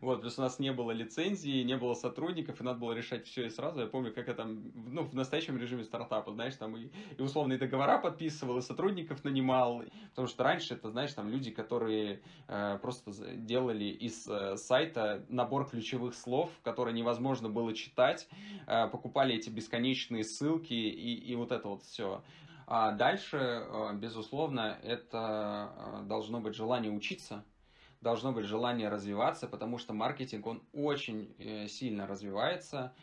Вот, плюс у нас не было лицензии, не было сотрудников, и надо было решать все и сразу. Я помню, как я там, ну, в настоящем режиме стартапа, знаешь, там и, и условные договора подписывал, и сотрудников нанимал. Потому что раньше это, знаешь, там люди, которые э, просто делали из э, сайта набор ключевых слов, которые невозможно было читать, э, покупали эти бесконечные ссылки и, и вот это вот все. А дальше, э, безусловно, это э, должно быть желание учиться, должно быть желание развиваться, потому что маркетинг, он очень э, сильно развивается.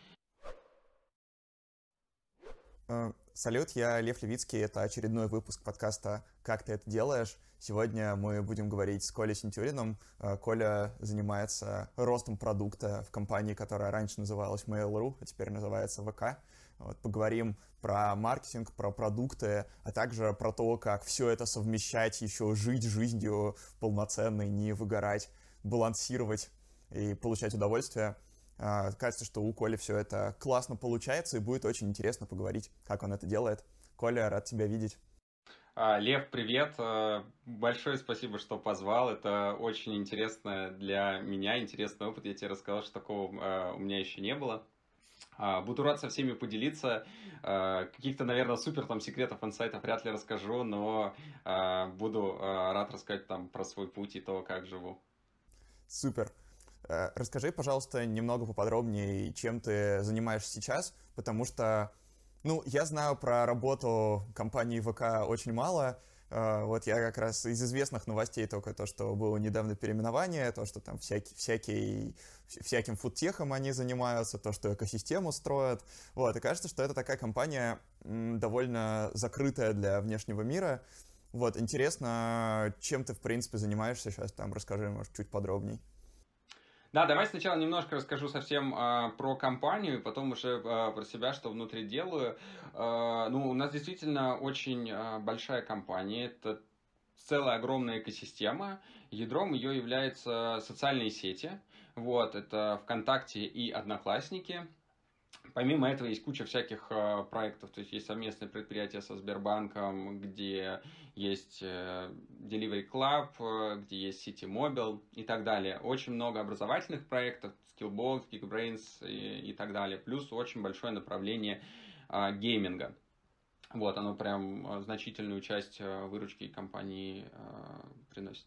Салют, я Лев Левицкий, это очередной выпуск подкаста «Как ты это делаешь?». Сегодня мы будем говорить с Колей Сентюриным. Коля занимается ростом продукта в компании, которая раньше называлась Mail.ru, а теперь называется ВК. Вот, поговорим про маркетинг, про продукты, а также про то, как все это совмещать, еще жить жизнью полноценной, не выгорать, балансировать и получать удовольствие. А, кажется, что у Коли все это классно получается, и будет очень интересно поговорить, как он это делает. Коля, рад тебя видеть. А, Лев, привет. А, большое спасибо, что позвал. Это очень интересно для меня, интересный опыт. Я тебе рассказал, что такого у меня еще не было. А, буду рад со всеми поделиться. А, каких-то, наверное, супер там секретов инсайтов вряд ли расскажу, но а, буду рад рассказать там про свой путь и то, как живу. Супер. Э, расскажи, пожалуйста, немного поподробнее, чем ты занимаешься сейчас, потому что, ну, я знаю про работу компании ВК очень мало, вот я как раз из известных новостей только то, что было недавно переименование, то, что там всякий, всякий, всяким фудтехом они занимаются, то, что экосистему строят. Вот, и кажется, что это такая компания довольно закрытая для внешнего мира. Вот, интересно, чем ты, в принципе, занимаешься сейчас, там, расскажи, может, чуть подробней. Да, давай сначала немножко расскажу совсем э, про компанию, потом уже э, про себя, что внутри делаю. Э, ну, у нас действительно очень э, большая компания, это целая огромная экосистема. Ядром ее являются социальные сети. Вот, это ВКонтакте и Одноклассники. Помимо этого есть куча всяких э, проектов, то есть есть совместные предприятия со Сбербанком, где есть э, Delivery Club, э, где есть City Mobile и так далее. Очень много образовательных проектов, Skillbox, Geekbrains и, и так далее. Плюс очень большое направление э, гейминга. Вот, оно прям э, значительную часть э, выручки компании э, приносит.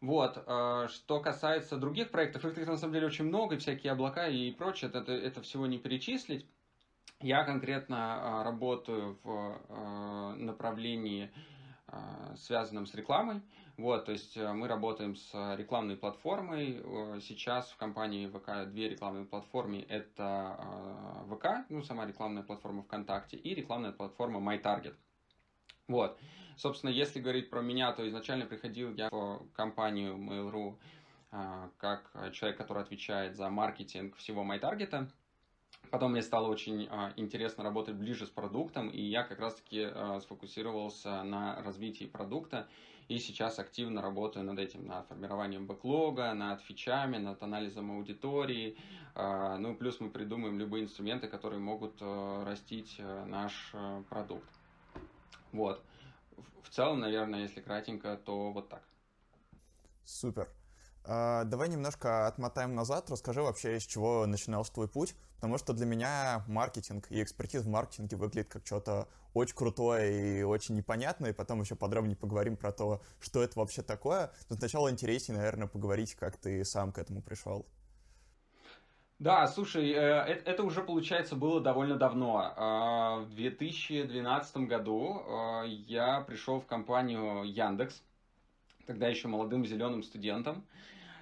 Вот, э, что касается других проектов, их на самом деле очень много, и всякие облака и прочее, это, это всего не перечислить. Я конкретно э, работаю в э, направлении, связанном с рекламой. Вот, то есть мы работаем с рекламной платформой. Сейчас в компании ВК две рекламные платформы. Это ВК, ну, сама рекламная платформа ВКонтакте, и рекламная платформа MyTarget. Вот. Собственно, если говорить про меня, то изначально приходил я в компанию Mail.ru а, как человек, который отвечает за маркетинг всего MyTarget. Потом мне стало очень а, интересно работать ближе с продуктом, и я как раз-таки а, сфокусировался на развитии продукта, и сейчас активно работаю над этим, над формированием бэклога, над фичами, над анализом аудитории, ну плюс мы придумаем любые инструменты, которые могут растить наш продукт. Вот в целом, наверное, если кратенько, то вот так. Супер. А, давай немножко отмотаем назад, расскажи вообще, с чего начинался твой путь, потому что для меня маркетинг и экспертиза в маркетинге выглядит как что-то очень крутое и очень непонятное, и потом еще подробнее поговорим про то, что это вообще такое. Но сначала интереснее, наверное, поговорить, как ты сам к этому пришел. Да, слушай, э, это уже, получается, было довольно давно. А, в 2012 году а, я пришел в компанию Яндекс, тогда еще молодым зеленым студентом.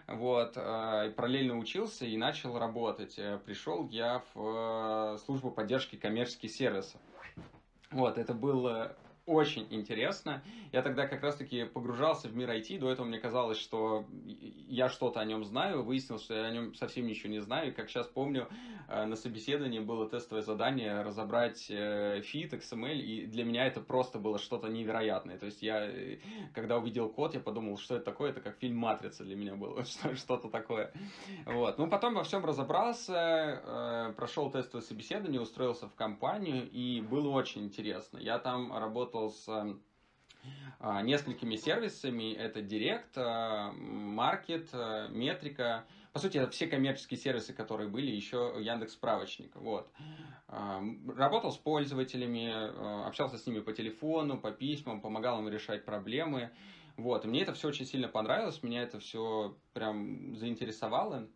Вот, а, параллельно учился и начал работать. Э, пришел я в э, службу поддержки коммерческих сервисов. Вот, это было очень интересно. Я тогда как раз-таки погружался в мир IT. До этого мне казалось, что я что-то о нем знаю. Выяснилось, что я о нем совсем ничего не знаю. И как сейчас помню, э, на собеседовании было тестовое задание разобрать э, фит, XML. И для меня это просто было что-то невероятное. То есть я, э, когда увидел код, я подумал, что это такое. Это как фильм «Матрица» для меня было. Что-то такое. Вот. Ну, потом во всем разобрался, прошел тестовое собеседование, устроился в компанию. И было очень интересно. Я там работал работал с несколькими сервисами. Это Директ, Маркет, Метрика. по сути, это все коммерческие сервисы, которые были, еще Яндекс Справочник, вот. Работал с пользователями, общался с ними по телефону, по письмам, помогал им решать проблемы, вот, и мне это все очень сильно понравилось, меня это все прям заинтересовало.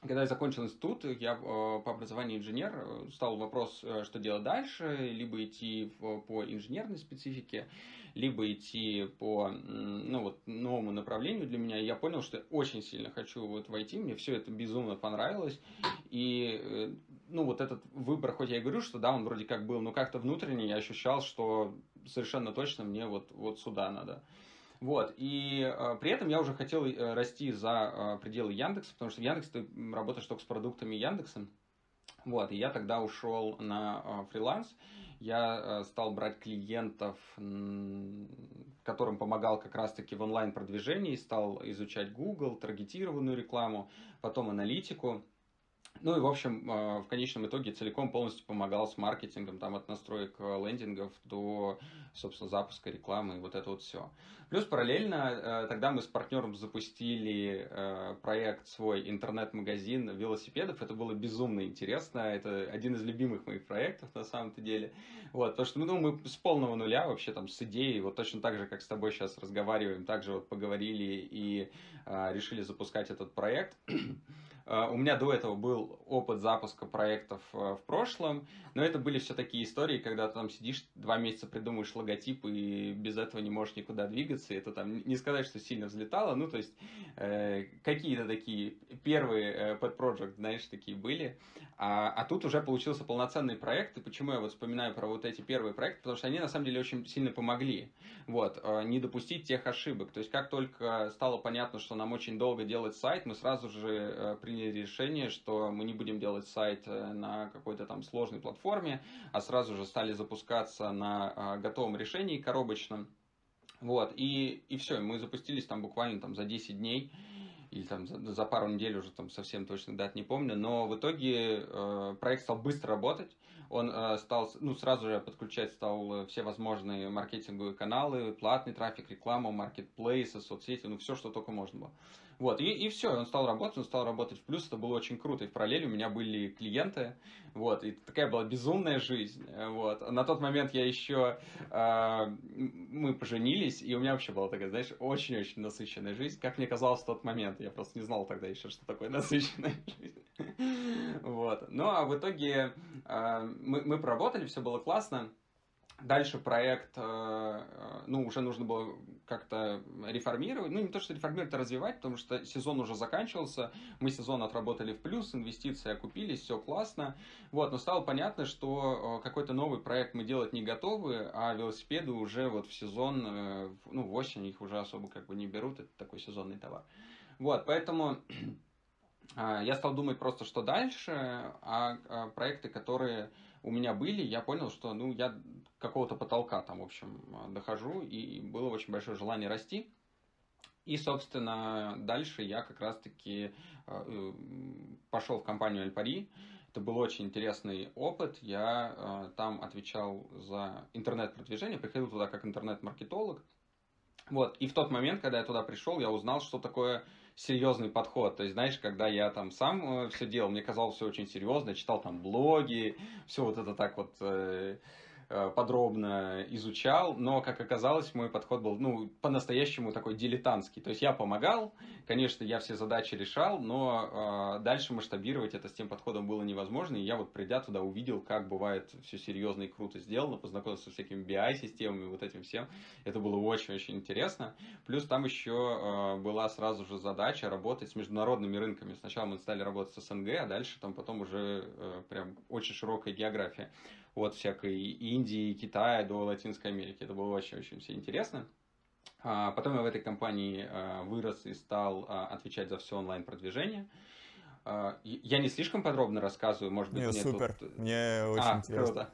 Когда я закончил институт, я э, по образованию инженер, э, стал вопрос, э, что делать дальше, либо идти в, по инженерной специфике, либо идти по ну, вот, новому направлению для меня. Я понял, что я очень сильно хочу вот войти, мне все это безумно понравилось. И ну, вот этот выбор, хоть я и говорю, что да, он вроде как был, но как-то внутренне я ощущал, что совершенно точно мне вот, вот сюда надо. Вот, и э, при этом я уже хотел э, расти за э, пределы Яндекса, потому что в Яндексе ты работаешь только с продуктами Яндекса. Вот, и я тогда ушел на э, фриланс. Я э, стал брать клиентов, которым помогал как раз-таки в онлайн-продвижении, стал изучать Google, таргетированную рекламу, потом аналитику. Ну и, в общем, э, в конечном итоге целиком полностью помогал с маркетингом, там от настроек э, лендингов до, собственно, запуска рекламы и вот это вот все. Плюс параллельно э, тогда мы с партнером запустили проект свой интернет-магазин велосипедов. Это было безумно интересно. Это один из любимых моих проектов на самом-то деле. Вот, потому что ну, мы с полного нуля вообще там с идеей, вот точно так же, как с тобой сейчас разговариваем, также вот поговорили и а, решили запускать этот проект. А, у меня до этого был опыт запуска проектов а, в прошлом, но это были все такие истории, когда ты там сидишь, два месяца придумываешь логотип и без этого не можешь никуда двигаться. Это там не сказать, что сильно взлетало, ну то есть э, какие-то такие первые э, подпроект, знаешь, такие были. А, а тут уже получился полноценный проект, и почему я вот вспоминаю про вот эти первые проекты, потому что они на самом деле очень сильно помогли. Вот, э, не допустить тех ошибок. То есть как только стало понятно, что нам очень долго делать сайт, мы сразу же э, приняли приняли решение, что мы не будем делать сайт э, на какой-то там сложной платформе, а сразу же стали запускаться на а, готовом решении коробочном. Вот, и, и все, мы запустились там буквально там за 10 дней, или там за, за пару недель уже там совсем точно дат не помню, но в итоге э, проект стал быстро работать, он э, стал, ну, сразу же подключать стал все возможные маркетинговые каналы, платный трафик, рекламу, маркетплейсы, соцсети, ну, все, что только можно было. Вот, и, и все, он стал работать, он стал работать в плюс, это было очень круто. И в параллели у меня были клиенты, вот, и такая была безумная жизнь, вот. На тот момент я еще, э, мы поженились, и у меня вообще была такая, знаешь, очень-очень насыщенная жизнь, как мне казалось в тот момент, я просто не знал тогда еще, что такое насыщенная жизнь. Вот, ну а в итоге э, мы, мы проработали, все было классно, Дальше проект, э, э, ну, уже нужно было как-то реформировать. Ну, не то, что реформировать, а развивать, потому что сезон уже заканчивался. Мы сезон отработали в плюс, инвестиции окупились, все классно. Вот, но стало понятно, что э, какой-то новый проект мы делать не готовы, а велосипеды уже вот в сезон, ну, в осень их уже особо как бы не берут. Это такой сезонный товар. Вот, поэтому я стал думать просто, что дальше, а проекты, которые у меня были, я понял, что ну, я какого-то потолка там, в общем, дохожу, и было очень большое желание расти. И, собственно, дальше я как раз-таки э, пошел в компанию Альпари. Это был очень интересный опыт. Я э, там отвечал за интернет-продвижение, приходил туда как интернет-маркетолог. Вот. И в тот момент, когда я туда пришел, я узнал, что такое серьезный подход. То есть, знаешь, когда я там сам э, все делал, мне казалось все очень серьезно, читал там блоги, все вот это так вот Э, подробно изучал, но, как оказалось, мой подход был, ну, по-настоящему такой дилетантский. То есть я помогал, конечно, я все задачи решал, но э, дальше масштабировать это с тем подходом было невозможно, и я вот придя туда увидел, как бывает все серьезно и круто сделано, познакомился со всякими BI-системами, вот этим всем. Это было очень-очень интересно. Плюс там еще э, была сразу же задача работать с международными рынками. Сначала мы стали работать с СНГ, а дальше там потом уже э, прям очень широкая география от всякой Индии, Китая до Латинской Америки. Это было очень-очень все интересно. А потом я в этой компании а, вырос и стал а, отвечать за все онлайн-продвижение. Я не слишком подробно рассказываю, может быть, Нет, мне супер, тут... мне очень а, интересно. круто,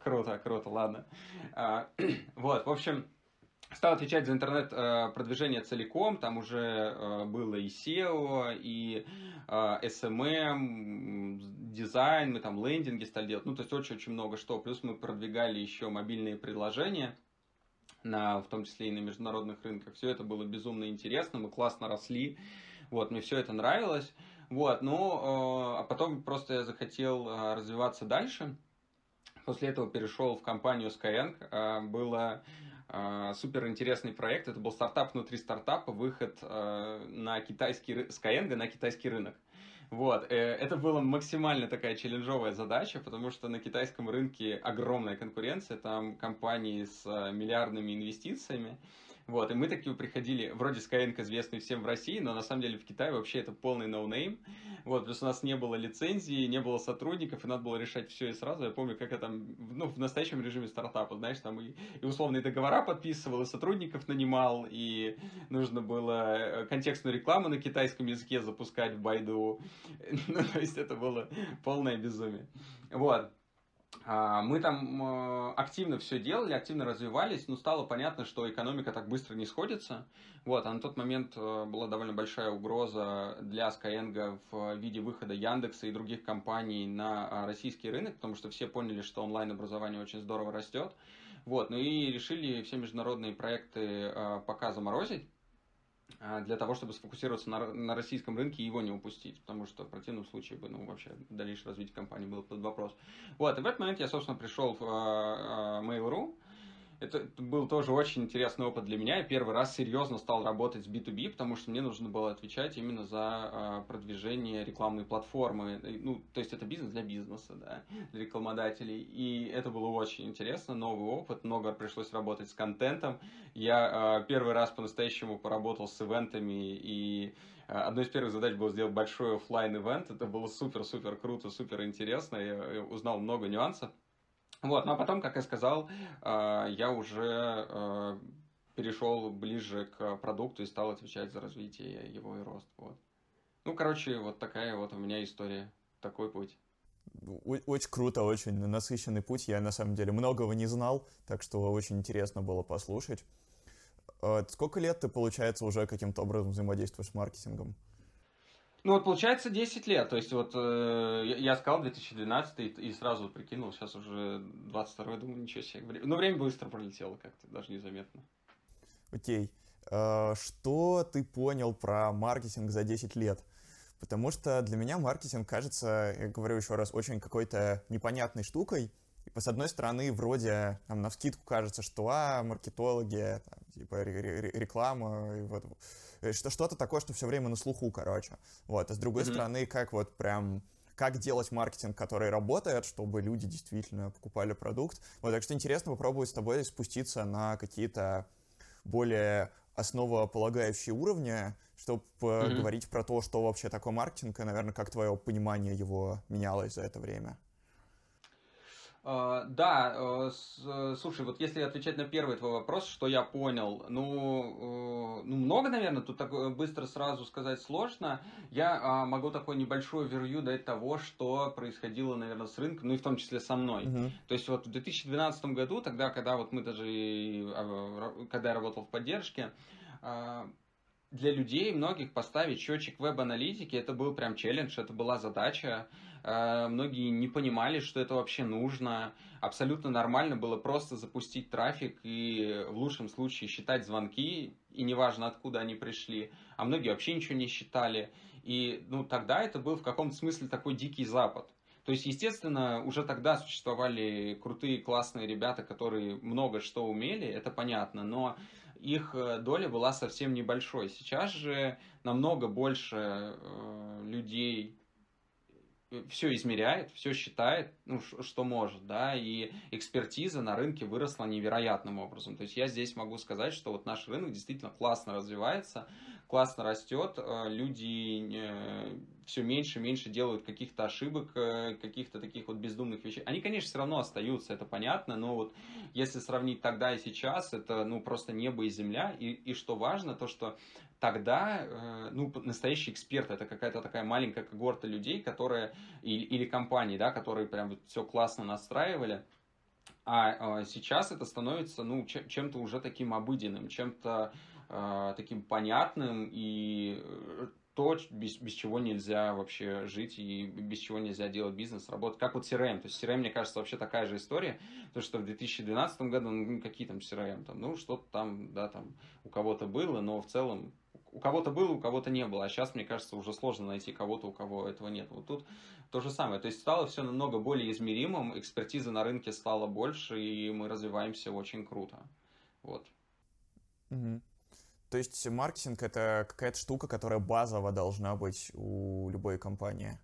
круто, круто, ладно. Вот, в общем, стал отвечать за интернет-продвижение целиком, там уже было и SEO, и SMM, дизайн, мы там лендинги стали делать, ну, то есть очень-очень много что. Плюс мы продвигали еще мобильные предложения, на, в том числе и на международных рынках. Все это было безумно интересно, мы классно росли, вот, мне все это нравилось. Вот, ну, а потом просто я захотел развиваться дальше. После этого перешел в компанию Skyeng. Было супер интересный проект. Это был стартап внутри стартапа, выход на китайский Skyeng на китайский рынок. Вот, э, это была максимально такая челленджовая задача, потому что на китайском рынке огромная конкуренция, там компании с э, миллиардными инвестициями, вот, и мы такие приходили, вроде Skyeng известный всем в России, но на самом деле в Китае вообще это полный no name. Вот, потому что у нас не было лицензии, не было сотрудников, и надо было решать все и сразу. Я помню, как я там, ну, в настоящем режиме стартапа, знаешь, там и, и условные договора подписывал, и сотрудников нанимал, и нужно было э, контекстную рекламу на китайском языке запускать в Байду. Ну, то есть это было полное безумие. Вот. А, мы там э, активно все делали, активно развивались, но стало понятно, что экономика так быстро не сходится. Вот, а на тот момент э, была довольно большая угроза для Skyeng в виде выхода Яндекса и других компаний на а, российский рынок, потому что все поняли, что онлайн-образование очень здорово растет. Вот, ну и решили все международные проекты э, пока заморозить для того, чтобы сфокусироваться на, на российском рынке и его не упустить, потому что в противном случае бы, ну, вообще дальнейшее развитие компании было под вопрос. Вот, и в этот момент я, собственно, пришел в uh, Mail.ru, это был тоже очень интересный опыт для меня. Я первый раз серьезно стал работать с B2B, потому что мне нужно было отвечать именно за э, продвижение рекламной платформы. Ну, то есть это бизнес для бизнеса, да, для рекламодателей. И это было очень интересно, новый опыт. Много пришлось работать с контентом. Я э, первый раз по-настоящему поработал с ивентами и Одной из первых задач было сделать большой офлайн ивент Это было супер-супер круто, супер интересно. Я узнал много нюансов. Вот, ну а потом, как я сказал, а, я уже а, перешел ближе к продукту и стал отвечать за развитие его и рост. Вот. Ну, короче, вот такая вот у меня история, такой путь. Очень круто, очень насыщенный путь. Я на самом деле многого не знал, так что очень интересно было послушать. А, сколько лет ты, получается, уже каким-то образом взаимодействуешь с маркетингом? Ну вот получается 10 лет, то есть вот э, я сказал 2012 и, и сразу прикинул, сейчас уже 22 думаю, ничего себе. Ну время быстро пролетело как-то, даже незаметно. Окей. Okay. Что ты понял про маркетинг за 10 лет? Потому что для меня маркетинг кажется, я говорю еще раз, очень какой-то непонятной штукой. И, с одной стороны, вроде там, на вскидку кажется, что а, маркетологи, там, типа реклама, и вот, э, что-то такое, что все время на слуху, короче. Вот. А с другой mm-hmm. стороны, как вот прям как делать маркетинг, который работает, чтобы люди действительно покупали продукт. Вот, так что интересно попробовать с тобой спуститься на какие-то более основополагающие уровни, чтобы mm-hmm. говорить про то, что вообще такое маркетинг, и, наверное, как твое понимание его менялось за это время. Uh, да, uh, слушай, вот если отвечать на первый твой вопрос, что я понял, ну, uh, ну много, наверное, тут так быстро сразу сказать сложно. Я могу такой небольшой верью дать того, что происходило, наверное, с рынком, ну и в том числе со мной. Uh-huh. То есть вот в 2012 году, тогда, когда вот мы даже, когда я работал в поддержке, для людей многих поставить счетчик веб-аналитики, это был прям челлендж, это была задача. Э, многие не понимали, что это вообще нужно. Абсолютно нормально было просто запустить трафик и в лучшем случае считать звонки, и неважно откуда они пришли. А многие вообще ничего не считали. И ну, тогда это был в каком-то смысле такой дикий запад. То есть, естественно, уже тогда существовали крутые, классные ребята, которые много что умели, это понятно, но их э, доля была совсем небольшой. Сейчас же намного больше э, людей все измеряет, все считает, ну, что может, да, и экспертиза на рынке выросла невероятным образом. То есть я здесь могу сказать, что вот наш рынок действительно классно развивается, классно растет, э, люди э, все меньше и меньше делают каких-то ошибок, э, каких-то таких вот бездумных вещей. Они, конечно, все равно остаются, это понятно, но вот если сравнить тогда и сейчас, это ну просто небо и земля. И, и что важно, то что тогда ну, настоящий эксперт это какая-то такая маленькая когорта людей, которые, или, или компании, да, которые прям все классно настраивали. А сейчас это становится ну, чем-то уже таким обыденным, чем-то э, таким понятным и э, то, без, без чего нельзя вообще жить и без чего нельзя делать бизнес, работать. Как вот CRM. То есть CRM, мне кажется, вообще такая же история. То, что в 2012 году, ну, какие там CRM, там, ну, что-то там, да, там у кого-то было, но в целом у кого-то было, у кого-то не было, а сейчас, мне кажется, уже сложно найти кого-то, у кого этого нет. Вот тут то же самое, то есть стало все намного более измеримым, экспертиза на рынке стала больше, и мы развиваемся очень круто. Вот. Угу. То есть маркетинг это какая-то штука, которая базово должна быть у любой компании.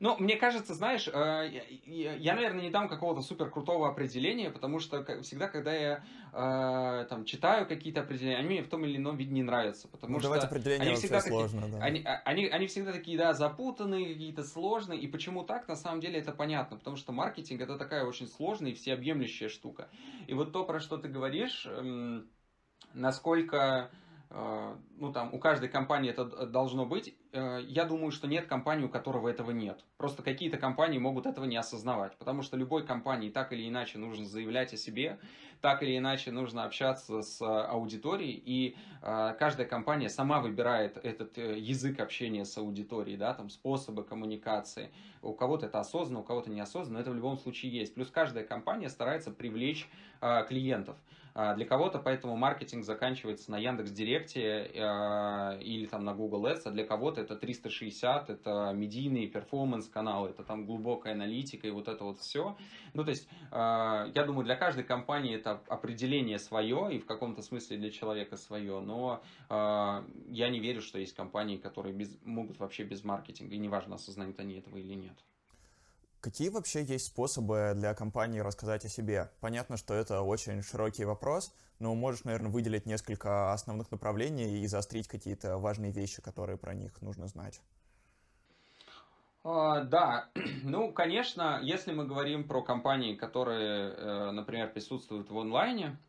Ну, мне кажется, знаешь, э, я, наверное, не дам какого-то супер крутого определения, потому что всегда, когда я э, там читаю какие-то определения, они мне в том или ином виде не нравятся, потому ну, что определения они всегда сложно, такие, да. они, а, они, они всегда такие, да, запутанные, какие-то сложные, и почему так, на самом деле это понятно, потому что маркетинг это такая очень сложная и всеобъемлющая штука. И вот то, про что ты говоришь, эм, насколько Э, ну там у каждой компании это должно быть. Э, я думаю, что нет компании, у которого этого нет. Просто какие-то компании могут этого не осознавать, потому что любой компании так или иначе нужно заявлять о себе, так или иначе нужно общаться с аудиторией, и э, каждая компания сама выбирает этот язык общения с аудиторией, да, там способы коммуникации. У кого-то это осознанно, у кого-то неосознанно, но это в любом случае есть. Плюс каждая компания старается привлечь клиентов. А, для кого-то поэтому маркетинг заканчивается на Яндекс Директе э, или там на Google Ads, а для кого-то это 360, это медийные перформанс-каналы, это там глубокая аналитика и вот это вот все. Ну, то есть, э, я думаю, для каждой компании это определение свое и в каком-то смысле для человека свое, но я не верю, что есть компании, которые без, могут вообще без маркетинга, и неважно, осознают они этого или нет. Какие вообще есть способы для компании рассказать о себе? Понятно, что это очень широкий вопрос, но можешь, наверное, выделить несколько основных направлений и заострить какие-то важные вещи, которые про них нужно знать. Uh, да, ну, конечно, если мы говорим про компании, которые, э, например, присутствуют в онлайне,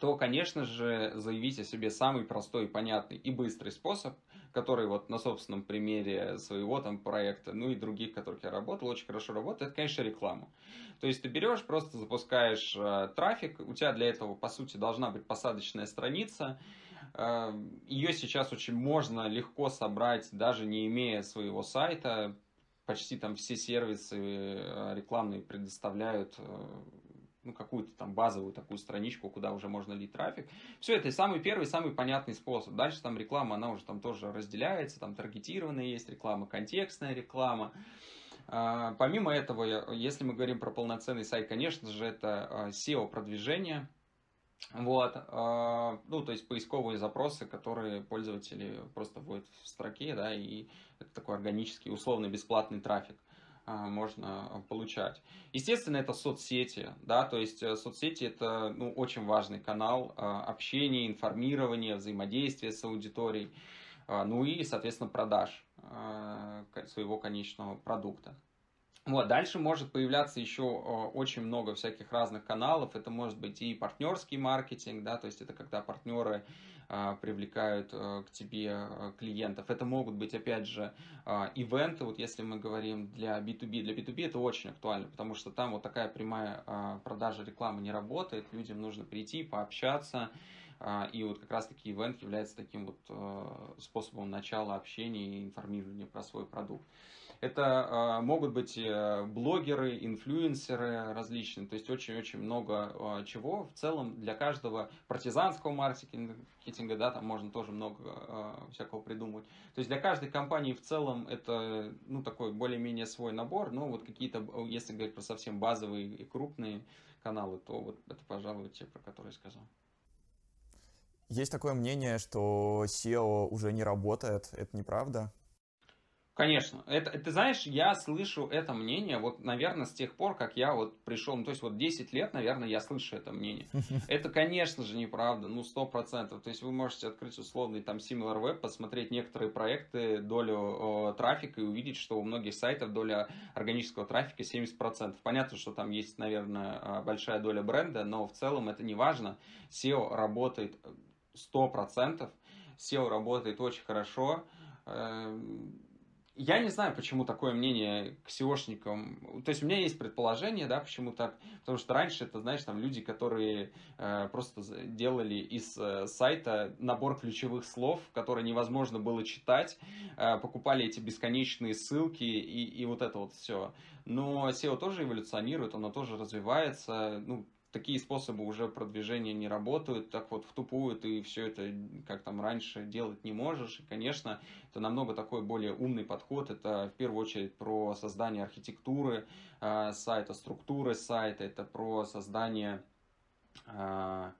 то, конечно же, заявить о себе самый простой, понятный и быстрый способ который вот на собственном примере своего там проекта, ну и других, которых я работал, очень хорошо работает, это, конечно, реклама. То есть ты берешь, просто запускаешь э, трафик, у тебя для этого, по сути, должна быть посадочная страница, э, ее сейчас очень можно легко собрать, даже не имея своего сайта, почти там все сервисы э, рекламные предоставляют э, ну, какую-то там базовую такую страничку, куда уже можно лить трафик. Все, это самый первый, самый понятный способ. Дальше там реклама, она уже там тоже разделяется, там таргетированная есть реклама, контекстная реклама. А, помимо этого, если мы говорим про полноценный сайт, конечно же, это а, SEO-продвижение. Вот, а, ну, то есть поисковые запросы, которые пользователи просто вводят в строке, да, и это такой органический, условно бесплатный трафик. А, можно получать. Естественно, это соцсети, да, то есть э, соцсети это ну, очень важный канал а, общения, информирования, взаимодействия с аудиторией, а, ну и, соответственно, продаж своего конечного продукта. Вот, дальше может появляться еще очень много всяких разных каналов. Это может быть и партнерский маркетинг, да, то есть это когда партнеры привлекают а, к тебе а, клиентов. Это могут быть, опять же, ивенты, вот если мы говорим для B2B. Для B2B это очень актуально, потому что там вот такая прямая продажа рекламы не работает, людям нужно прийти, пообщаться, и вот как раз-таки ивент является таким вот способом начала общения и информирования про свой продукт. Это э, могут быть э, блогеры, инфлюенсеры различные, то есть очень-очень много э, чего. В целом для каждого партизанского маркетинга, да, там можно тоже много э, всякого придумать. То есть для каждой компании в целом это, ну, такой более-менее свой набор, но вот какие-то, если говорить про совсем базовые и крупные каналы, то вот это, пожалуй, те, про которые я сказал. Есть такое мнение, что SEO уже не работает. Это неправда? Конечно. Это, ты знаешь, я слышу это мнение, вот, наверное, с тех пор, как я вот пришел, ну, то есть вот 10 лет, наверное, я слышу это мнение. Это, конечно же, неправда, ну, 100%. То есть вы можете открыть условный там SimilarWeb, посмотреть некоторые проекты, долю э, трафика и увидеть, что у многих сайтов доля органического трафика 70%. Понятно, что там есть, наверное, большая доля бренда, но в целом это не важно. SEO работает 100%, SEO работает очень хорошо я не знаю, почему такое мнение к SEOшникам. То есть у меня есть предположение, да, почему так. Потому что раньше это, знаешь, там люди, которые э, просто делали из э, сайта набор ключевых слов, которые невозможно было читать, э, покупали эти бесконечные ссылки и, и вот это вот все. Но SEO тоже эволюционирует, оно тоже развивается. Ну, такие способы уже продвижения не работают, так вот в тупую ты все это, как там раньше, делать не можешь. И, конечно, это намного такой более умный подход. Это в первую очередь про создание архитектуры э, сайта, структуры сайта, это про создание э,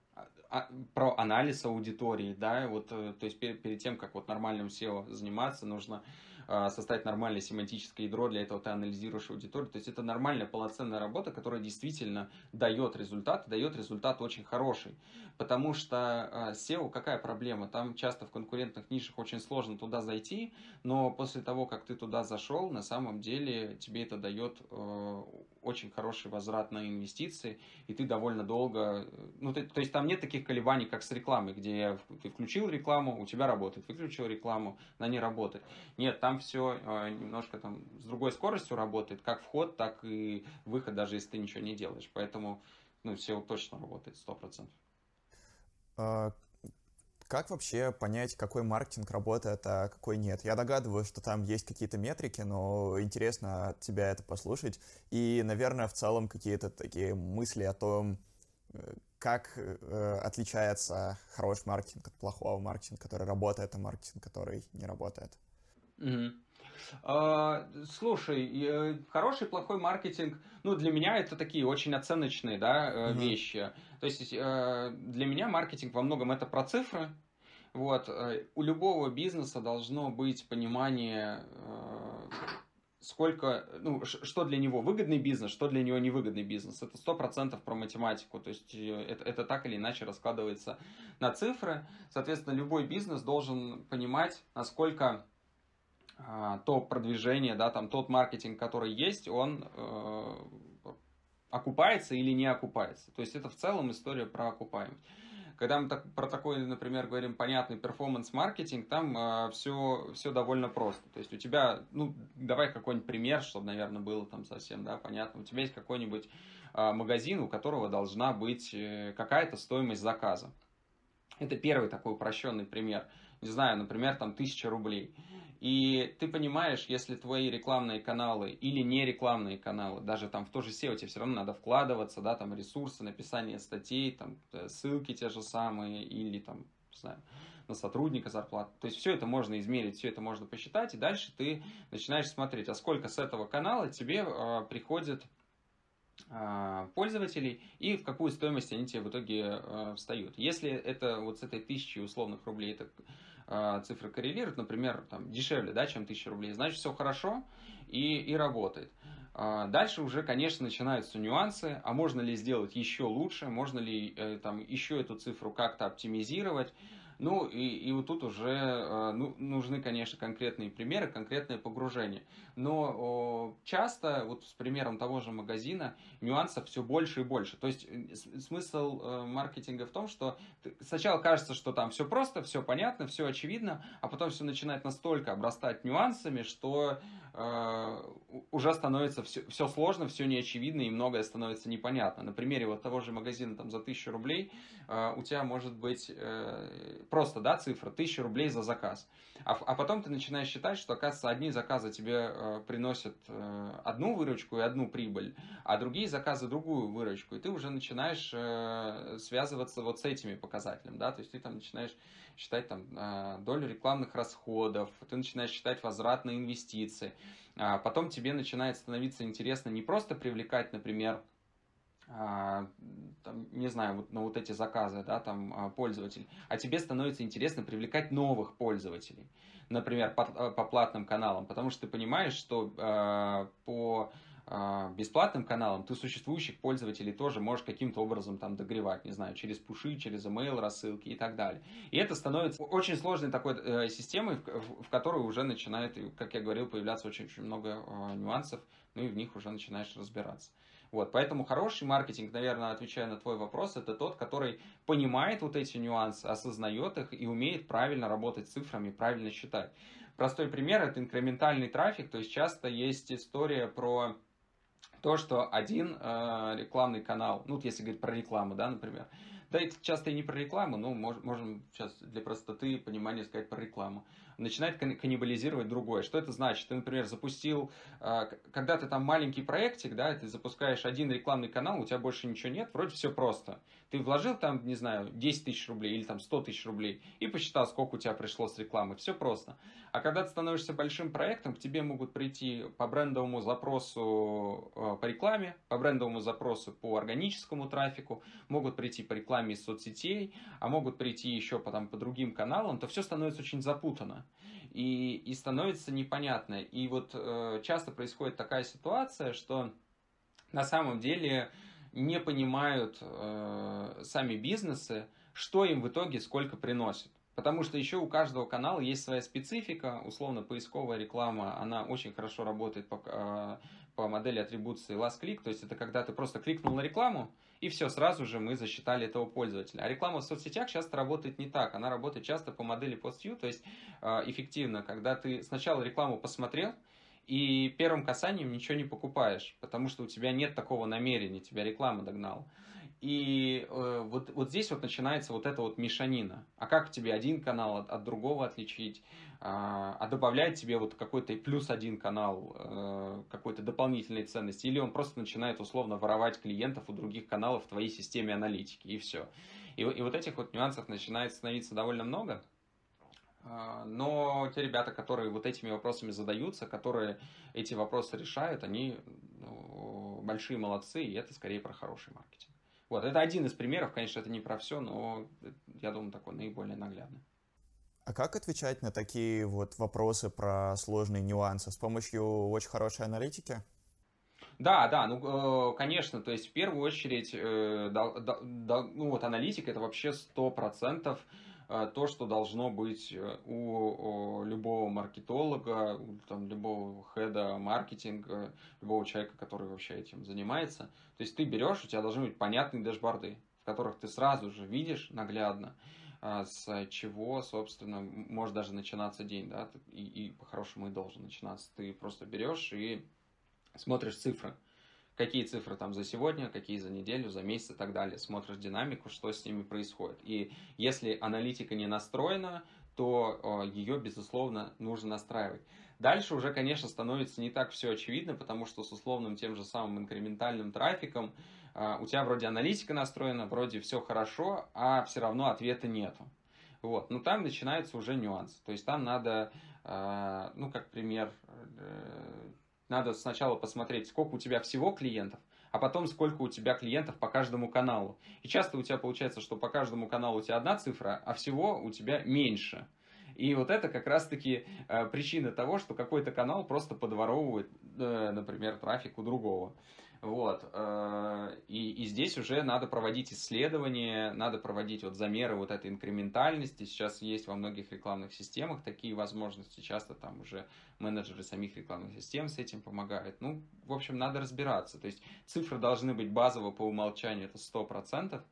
про анализ аудитории, да, вот, э, то есть перед, перед тем, как вот нормальным SEO заниматься, нужно а, составить нормальное семантическое ядро, для этого ты анализируешь аудиторию. То есть это нормальная полноценная работа, которая действительно дает результат, дает результат очень хороший. Потому что а, SEO какая проблема? Там часто в конкурентных нишах очень сложно туда зайти, но после того, как ты туда зашел, на самом деле тебе это дает э, очень хороший возврат на инвестиции, и ты довольно долго... Ну, ты, то есть там нет таких колебаний, как с рекламой, где ты включил рекламу, у тебя работает, выключил рекламу, она не работает. Нет, там все э, немножко там с другой скоростью работает, как вход, так и выход, даже если ты ничего не делаешь. Поэтому ну, SEO точно работает, 100%. А, как вообще понять, какой маркетинг работает, а какой нет? Я догадываюсь, что там есть какие-то метрики, но интересно от тебя это послушать. И, наверное, в целом какие-то такие мысли о том, э, как э, отличается хороший маркетинг от плохого маркетинга, который работает, а маркетинг, который не работает. Угу. А, слушай, э, хороший, плохой маркетинг, ну, для меня это такие очень оценочные, да, угу. вещи. То есть, э, для меня маркетинг во многом это про цифры. Вот, у любого бизнеса должно быть понимание, сколько, ну, что для него выгодный бизнес, что для него невыгодный бизнес. Это сто процентов про математику, то есть это, это так или иначе раскладывается на цифры. Соответственно, любой бизнес должен понимать, насколько то продвижение, да, там тот маркетинг, который есть, он э, окупается или не окупается. То есть это в целом история про окупаемость. Когда мы так, про такой, например, говорим понятный перформанс-маркетинг, там э, все, все довольно просто. То есть у тебя, ну, давай какой-нибудь пример, чтобы, наверное, было там совсем, да, понятно. У тебя есть какой-нибудь э, магазин, у которого должна быть э, какая-то стоимость заказа. Это первый такой упрощенный пример. Не знаю, например, там тысяча рублей. И ты понимаешь, если твои рекламные каналы или не рекламные каналы, даже там в то же SEO тебе все равно надо вкладываться, да, там ресурсы, написание статей, там э, ссылки те же самые, или там, не знаю, на сотрудника зарплату. То есть все это можно измерить, все это можно посчитать, и дальше ты начинаешь смотреть, а сколько с этого канала тебе э, приходит э, пользователей и в какую стоимость они тебе в итоге э, встают. Если это вот с этой тысячи условных рублей, это э, цифры коррелируют, например, там, дешевле, да, чем 1000 рублей, значит, все хорошо и, и работает. Э, дальше уже, конечно, начинаются нюансы, а можно ли сделать еще лучше, можно ли э, там еще эту цифру как-то оптимизировать, ну, и, и вот тут уже э, ну, нужны, конечно, конкретные примеры, конкретное погружение. Но часто, вот с примером того же магазина, нюансов все больше и больше. То есть э, смысл э, маркетинга в том, что сначала кажется, что там все просто, все понятно, все очевидно, а потом все начинает настолько обрастать нюансами, что уже становится все, все сложно, все неочевидно и многое становится непонятно. На примере вот того же магазина там за 1000 рублей э, у тебя может быть э, просто, да, цифра, 1000 рублей за заказ. А, а потом ты начинаешь считать, что, оказывается, одни заказы тебе э, приносят э, одну выручку и одну прибыль, а другие заказы другую выручку. И ты уже начинаешь э, связываться вот с этими показателями, да, то есть ты там начинаешь считать там э, долю рекламных расходов, ты начинаешь считать на инвестиции. А потом тебе начинает становиться интересно не просто привлекать, например, а, там, не знаю, вот на вот эти заказы, да, там, а, пользователь, а тебе становится интересно привлекать новых пользователей, например, по, а, по платным каналам, потому что ты понимаешь, что э, по э, бесплатным каналам ты существующих пользователей тоже можешь каким-то образом там догревать, не знаю, через пуши, через email рассылки и так далее. И это становится очень сложной такой э, системой, в, в, в которой уже начинает, как я говорил, появляться очень-очень много э, нюансов, ну и в них уже начинаешь разбираться. Вот, поэтому хороший маркетинг, наверное, отвечая на твой вопрос, это тот, который понимает вот эти нюансы, осознает их и умеет правильно работать с цифрами, правильно считать. Простой пример – это инкрементальный трафик, то есть часто есть история про то, что один э, рекламный канал, ну, если говорить про рекламу, да, например, да, это часто и не про рекламу, но мож, можем сейчас для простоты понимания сказать про рекламу. Начинает каннибализировать другое. Что это значит? Ты, например, запустил, а, когда ты там маленький проектик, да, ты запускаешь один рекламный канал, у тебя больше ничего нет, вроде все просто. Ты вложил там, не знаю, 10 тысяч рублей или там 100 тысяч рублей и посчитал, сколько у тебя пришло с рекламы. Все просто. А когда ты становишься большим проектом, к тебе могут прийти по брендовому запросу э, по рекламе, по брендовому запросу по органическому трафику, могут прийти по рекламе из соцсетей, а могут прийти еще по, там, по другим каналам, то все становится очень запутанно и, и становится непонятно. И вот э, часто происходит такая ситуация, что на самом деле не понимают э, сами бизнесы, что им в итоге сколько приносит. Потому что еще у каждого канала есть своя специфика. Условно, поисковая реклама, она очень хорошо работает по, э, по модели атрибуции last click. То есть это когда ты просто кликнул на рекламу, и все, сразу же мы засчитали этого пользователя. А реклама в соцсетях часто работает не так. Она работает часто по модели post-view, то есть э, эффективно, когда ты сначала рекламу посмотрел, и первым касанием ничего не покупаешь, потому что у тебя нет такого намерения, тебя реклама догнала. И э, вот, вот здесь вот начинается вот эта вот мешанина. А как тебе один канал от, от другого отличить? А, а добавляет тебе вот какой-то плюс один канал э, какой-то дополнительной ценности? Или он просто начинает условно воровать клиентов у других каналов в твоей системе аналитики, и все. И, и вот этих вот нюансов начинает становиться довольно много. А, но те ребята, которые вот этими вопросами задаются, которые эти вопросы решают, они ну, большие молодцы, и это скорее про хороший маркетинг. Вот, это один из примеров, конечно, это не про все, но я думаю, такой наиболее наглядный. А как отвечать на такие вот вопросы про сложные нюансы? С помощью очень хорошей аналитики? Да, да, ну, э, конечно, то есть в первую очередь, э, ну вот аналитика это вообще сто процентов Э, то, что должно быть у любого маркетолога, у там, любого хеда маркетинга, любого человека, который вообще этим занимается. То есть ты берешь, у тебя должны быть понятные дэшборды, в которых ты сразу же видишь наглядно, с чего, собственно, может даже начинаться день, да, и, и по-хорошему и должен начинаться. Ты просто берешь и смотришь цифры какие цифры там за сегодня, какие за неделю, за месяц и так далее. Смотришь динамику, что с ними происходит. И если аналитика не настроена, то ее, безусловно, нужно настраивать. Дальше уже, конечно, становится не так все очевидно, потому что с условным тем же самым инкрементальным трафиком а, у тебя вроде аналитика настроена, вроде все хорошо, а все равно ответа нету. Вот. Но там начинается уже нюанс. То есть там надо, а, ну, как пример, э, надо сначала посмотреть, сколько у тебя всего клиентов, а потом сколько у тебя клиентов по каждому каналу. И часто у тебя получается, что по каждому каналу у тебя одна цифра, а всего у тебя меньше. И вот это как раз-таки э, причина того, что какой-то канал просто подворовывает, э, например, трафик у другого. Вот. Э, и, и здесь уже надо проводить исследования, надо проводить вот замеры вот этой инкрементальности. Сейчас есть во многих рекламных системах такие возможности. Часто там уже менеджеры самих рекламных систем с этим помогают. Ну, в общем, надо разбираться. То есть цифры должны быть базово по умолчанию, это 100%.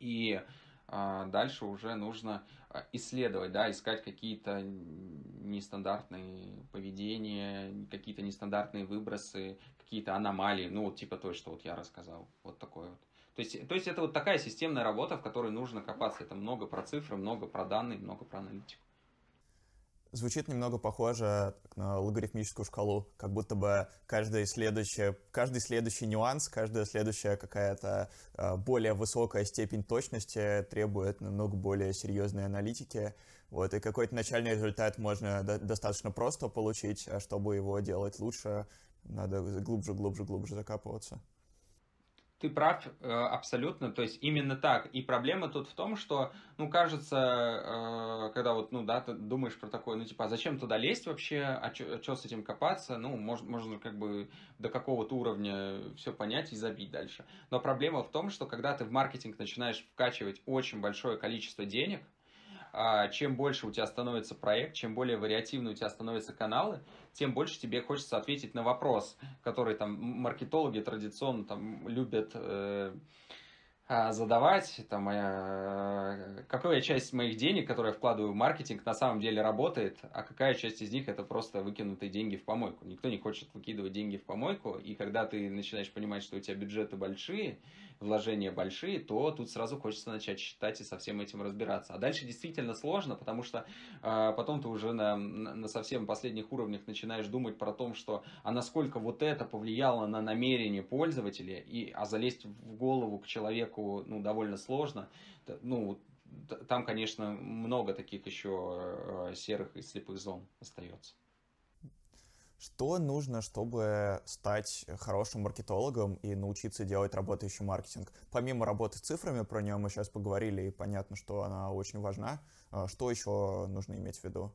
И а дальше уже нужно а, исследовать, да, искать какие-то нестандартные поведения, какие-то нестандартные выбросы, какие-то аномалии, ну, вот типа той, что вот я рассказал, вот такое вот. То есть, то есть это вот такая системная работа, в которой нужно копаться. Это много про цифры, много про данные, много про аналитику звучит немного похоже на логарифмическую шкалу, как будто бы каждый следующий, каждый следующий нюанс, каждая следующая какая-то э, более высокая степень точности требует намного более серьезной аналитики. Вот, и какой-то начальный результат можно до- достаточно просто получить, а чтобы его делать лучше, надо глубже, глубже, глубже закапываться. Ты прав э, абсолютно, то есть именно так. И проблема тут в том, что, ну, кажется, э, когда вот, ну, да, ты думаешь про такое, ну, типа, а зачем туда лезть вообще, а что а с этим копаться, ну, можно, можно как бы до какого-то уровня все понять и забить дальше. Но проблема в том, что когда ты в маркетинг начинаешь вкачивать очень большое количество денег, чем больше у тебя становится проект, чем более вариативны у тебя становятся каналы, тем больше тебе хочется ответить на вопрос, который там маркетологи традиционно там любят э, а, задавать, там, э, какая часть моих денег, которые я вкладываю в маркетинг, на самом деле работает, а какая часть из них это просто выкинутые деньги в помойку. Никто не хочет выкидывать деньги в помойку, и когда ты начинаешь понимать, что у тебя бюджеты большие, вложения большие, то тут сразу хочется начать считать и со всем этим разбираться. А дальше действительно сложно, потому что э, потом ты уже на, на совсем последних уровнях начинаешь думать про то, что а насколько вот это повлияло на намерение пользователя, и, а залезть в голову к человеку ну, довольно сложно. Ну, там, конечно, много таких еще э, серых и слепых зон остается. Что нужно, чтобы стать хорошим маркетологом и научиться делать работающий маркетинг? Помимо работы с цифрами, про нее мы сейчас поговорили, и понятно, что она очень важна. А что еще нужно иметь в виду?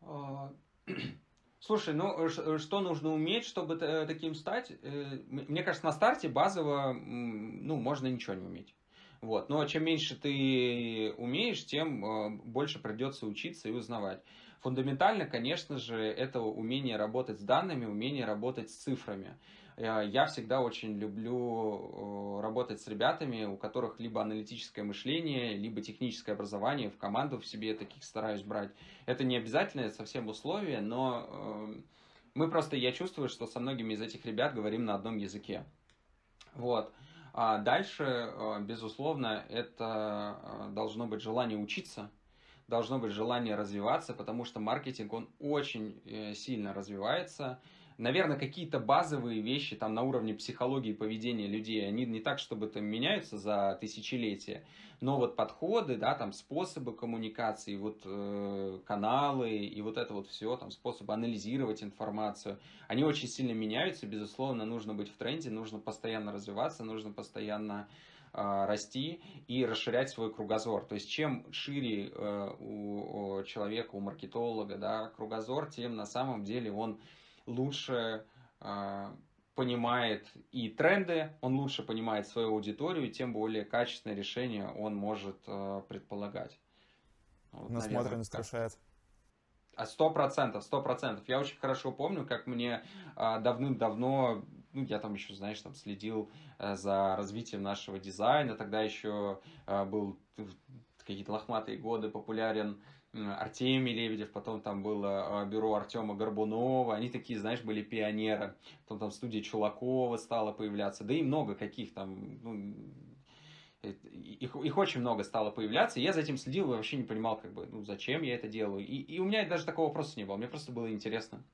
А, слушай, ну что нужно уметь, чтобы таким стать? Э, мне кажется, на старте базово, ну, можно ничего не уметь. Вот. Но чем меньше ты умеешь, тем э, больше придется учиться и узнавать. Фундаментально, конечно же, это умение работать с данными, умение работать с цифрами. Э, я всегда очень люблю э, работать с ребятами, у которых либо аналитическое мышление, либо техническое образование. В команду в себе таких стараюсь брать. Это не обязательное совсем условие, но э, мы просто, я чувствую, что со многими из этих ребят говорим на одном языке. Вот. А дальше, безусловно, это должно быть желание учиться – должно быть желание развиваться, потому что маркетинг, он очень э, сильно развивается. Наверное, какие-то базовые вещи там на уровне психологии поведения людей, они не так, чтобы там меняются за тысячелетия, но вот подходы, да, там способы коммуникации, вот э, каналы и вот это вот все, там способы анализировать информацию, они очень сильно меняются, безусловно, нужно быть в тренде, нужно постоянно развиваться, нужно постоянно а, расти и расширять свой кругозор. То есть чем шире э, у человека, у маркетолога да, кругозор, тем на самом деле он лучше а, понимает и тренды, он лучше понимает свою аудиторию, тем более качественное решение он может э, предполагать. Вот, Насмотренность решает. А сто процентов, сто процентов. Я очень хорошо помню, как мне а, давным-давно ну, я там еще, знаешь, там следил э, за развитием нашего дизайна, тогда еще э, был какие-то лохматые годы популярен Артемий Лебедев, потом там было э, бюро Артема Горбунова, они такие, знаешь, были пионеры, потом там студия Чулакова стала появляться, да и много каких там, ну, их, их очень много стало появляться, и я за этим следил и вообще не понимал, как бы, ну, зачем я это делаю, и, и у меня даже такого вопроса не было, мне просто было интересно,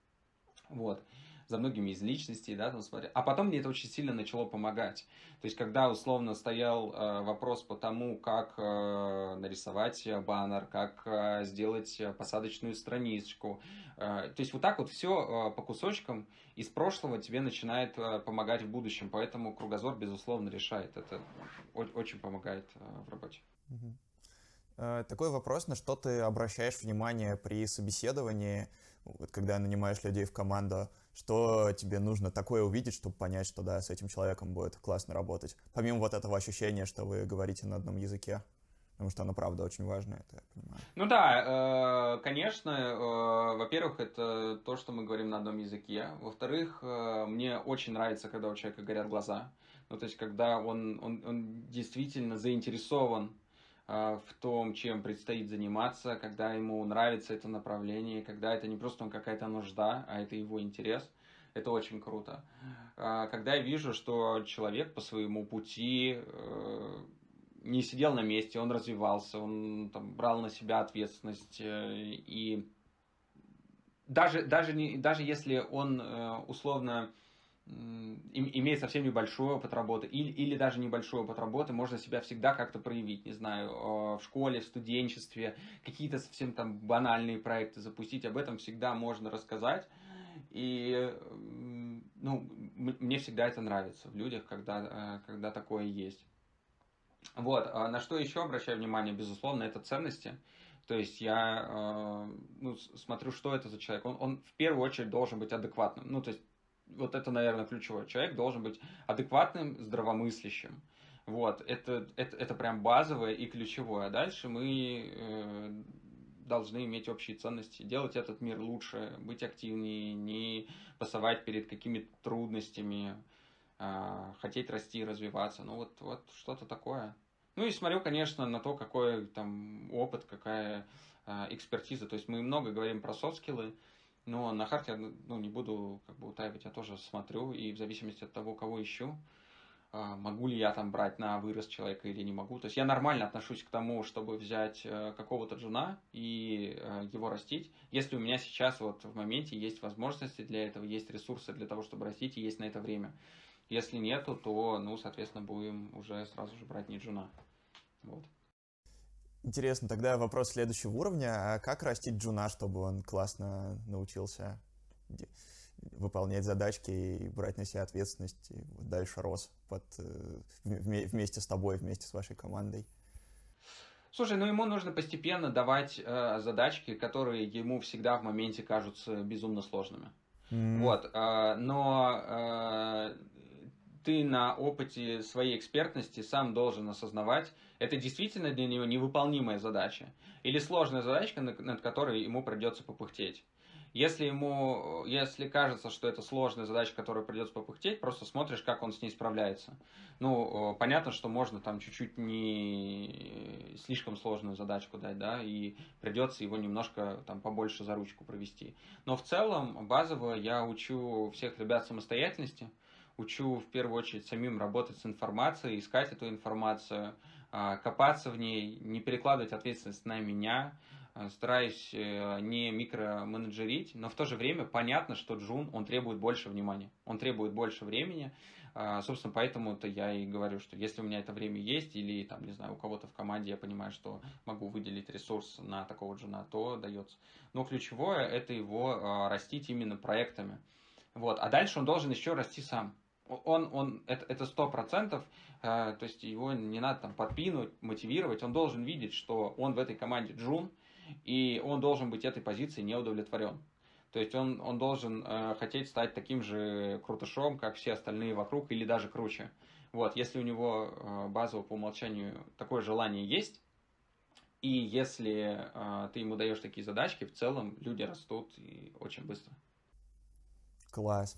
вот за многими из личностей, да, там смотря. А потом мне это очень сильно начало помогать. То есть, когда условно стоял э, вопрос по тому, как э, нарисовать баннер, как э, сделать посадочную страничку. Э, то есть, вот так вот все э, по кусочкам из прошлого тебе начинает э, помогать в будущем. Поэтому кругозор, безусловно, решает. Это очень помогает э, в работе. Э, такой вопрос, на что ты обращаешь внимание при собеседовании, вот когда нанимаешь людей в команду, что тебе нужно такое увидеть, чтобы понять, что да, с этим человеком будет классно работать. Помимо вот этого ощущения, что вы говорите на одном языке. Потому что оно, правда, очень важно, это я понимаю. Ну да, э, конечно, э, во-первых, это то, что мы говорим на одном языке. Во-вторых, э, мне очень нравится, когда у человека горят глаза. Ну, то есть, когда он, он, он действительно заинтересован в том, чем предстоит заниматься, когда ему нравится это направление, когда это не просто какая-то нужда, а это его интерес. Это очень круто. Когда я вижу, что человек по своему пути не сидел на месте, он развивался, он там, брал на себя ответственность э, и даже, даже, не, даже если он э, условно имеет совсем небольшой опыт работы или, или даже небольшой опыт работы, можно себя всегда как-то проявить, не знаю, в школе, в студенчестве, какие-то совсем там банальные проекты запустить, об этом всегда можно рассказать. И ну, мне всегда это нравится в людях, когда, э, когда такое есть. Вот, а на что еще обращаю внимание, безусловно, это ценности. То есть я э, ну, смотрю, что это за человек. Он, он в первую очередь должен быть адекватным. Ну, то есть вот это, наверное, ключевой. Человек должен быть адекватным, здравомыслящим. Вот, это, это, это прям базовое и ключевое. А дальше мы э, должны иметь общие ценности, делать этот мир лучше, быть активнее, не пасовать перед какими-то трудностями. э, хотеть расти, развиваться. Ну, вот, вот что-то такое. Ну, и смотрю, конечно, на то, какой там опыт, какая э, экспертиза. То есть мы много говорим про софт-скиллы, но на хард ну, не буду как бы утаивать, я тоже смотрю, и в зависимости от того, кого ищу, а, могу ли я там брать на вырост человека или не могу. То есть я нормально отношусь к тому, чтобы взять э, какого-то жена и э, его растить. Если у меня сейчас вот в моменте есть возможности для этого, есть ресурсы для того, чтобы растить, и есть на это время. Если нету, то, ну, соответственно, будем уже сразу же брать не джуна. Вот. Интересно, тогда вопрос следующего уровня. А как растить джуна, чтобы он классно научился выполнять задачки и брать на себя ответственность, и вот дальше рос под, э, вместе с тобой, вместе с вашей командой? Слушай, ну ему нужно постепенно давать э, задачки, которые ему всегда в моменте кажутся безумно сложными. Mm. Вот, э, но э, ты на опыте своей экспертности сам должен осознавать, это действительно для него невыполнимая задача или сложная задачка, над которой ему придется попыхтеть. Если ему, если кажется, что это сложная задача, которую придется попыхтеть, просто смотришь, как он с ней справляется. Ну, понятно, что можно там чуть-чуть не слишком сложную задачку дать, да, и придется его немножко там побольше за ручку провести. Но в целом, базово я учу всех ребят самостоятельности, учу в первую очередь самим работать с информацией, искать эту информацию, а, копаться в ней, не перекладывать ответственность на меня, Э, стараюсь э, не микроменеджерить, но в то же время понятно, что Джун, он требует больше внимания, он требует больше времени, э, собственно, поэтому-то я и говорю, что если у меня это время есть, или, там, не знаю, у кого-то в команде я понимаю, что могу выделить ресурс на такого Джуна, то дается. Но ключевое – это его растить именно проектами. Вот. А дальше он должен еще расти сам. Он, он, это сто процентов, то есть его не надо там подпинуть, мотивировать, он должен видеть, что он в этой команде Джун, и он должен быть этой позицией не удовлетворен. То есть он, он должен э, хотеть стать таким же крутышом, как все остальные вокруг, или даже круче. Вот, если у него э, базово по умолчанию такое желание есть, и если э, ты ему даешь такие задачки, в целом люди растут и очень быстро. Класс.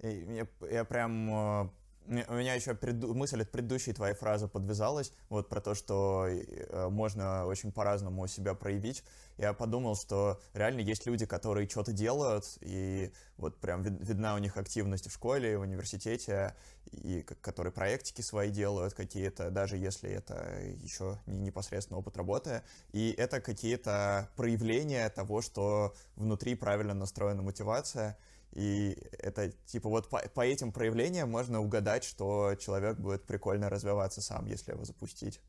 Я, я прям э, у меня еще преду... мысль от предыдущей твоей фразы подвязалась, вот про то, что э, можно очень по-разному себя проявить. Я подумал, что реально есть люди, которые что-то делают, и вот прям видна у них активность в школе, в университете, и которые проектики свои делают какие-то, даже если это еще не непосредственно опыт работы. И это какие-то проявления того, что внутри правильно настроена мотивация — и это типа вот по, по этим проявлениям можно угадать, что человек будет прикольно развиваться сам, если его запустить.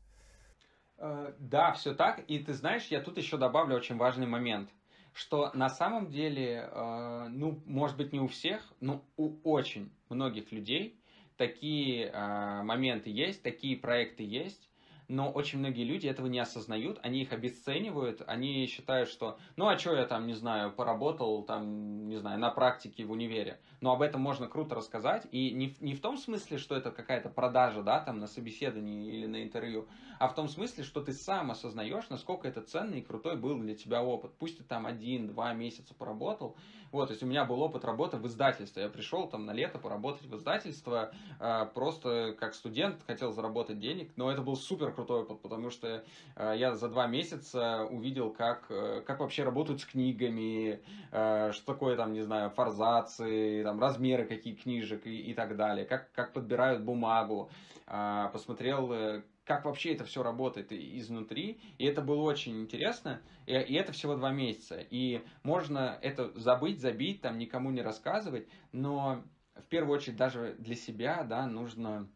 Э, да, все так. И ты знаешь, я тут еще добавлю очень важный момент, что на самом деле, э, ну, может быть, не у всех, но у очень многих людей такие э, моменты есть, такие проекты есть, но очень многие люди этого не осознают, они их обесценивают, они считают, что, ну а что я там, не знаю, поработал там, не знаю, на практике в универе, но об этом можно круто рассказать, и не, не в том смысле, что это какая-то продажа, да, там на собеседовании или на интервью, а в том смысле, что ты сам осознаешь, насколько это ценный и крутой был для тебя опыт, пусть ты там один-два месяца поработал, вот, то есть у меня был опыт работы в издательстве, я пришел там на лето поработать в издательство, э, просто как студент хотел заработать денег, но это был супер крутой опыт, потому что э, я за два месяца увидел, как, э, как вообще работают с книгами, что такое там, не знаю, форзации, там, размеры какие книжек и, и так далее, как, как подбирают бумагу, посмотрел, как вообще это все работает изнутри. И это было очень интересно. И, и это всего два месяца. И можно это забыть, забить, там никому не рассказывать. Но в первую очередь даже для себя да, нужно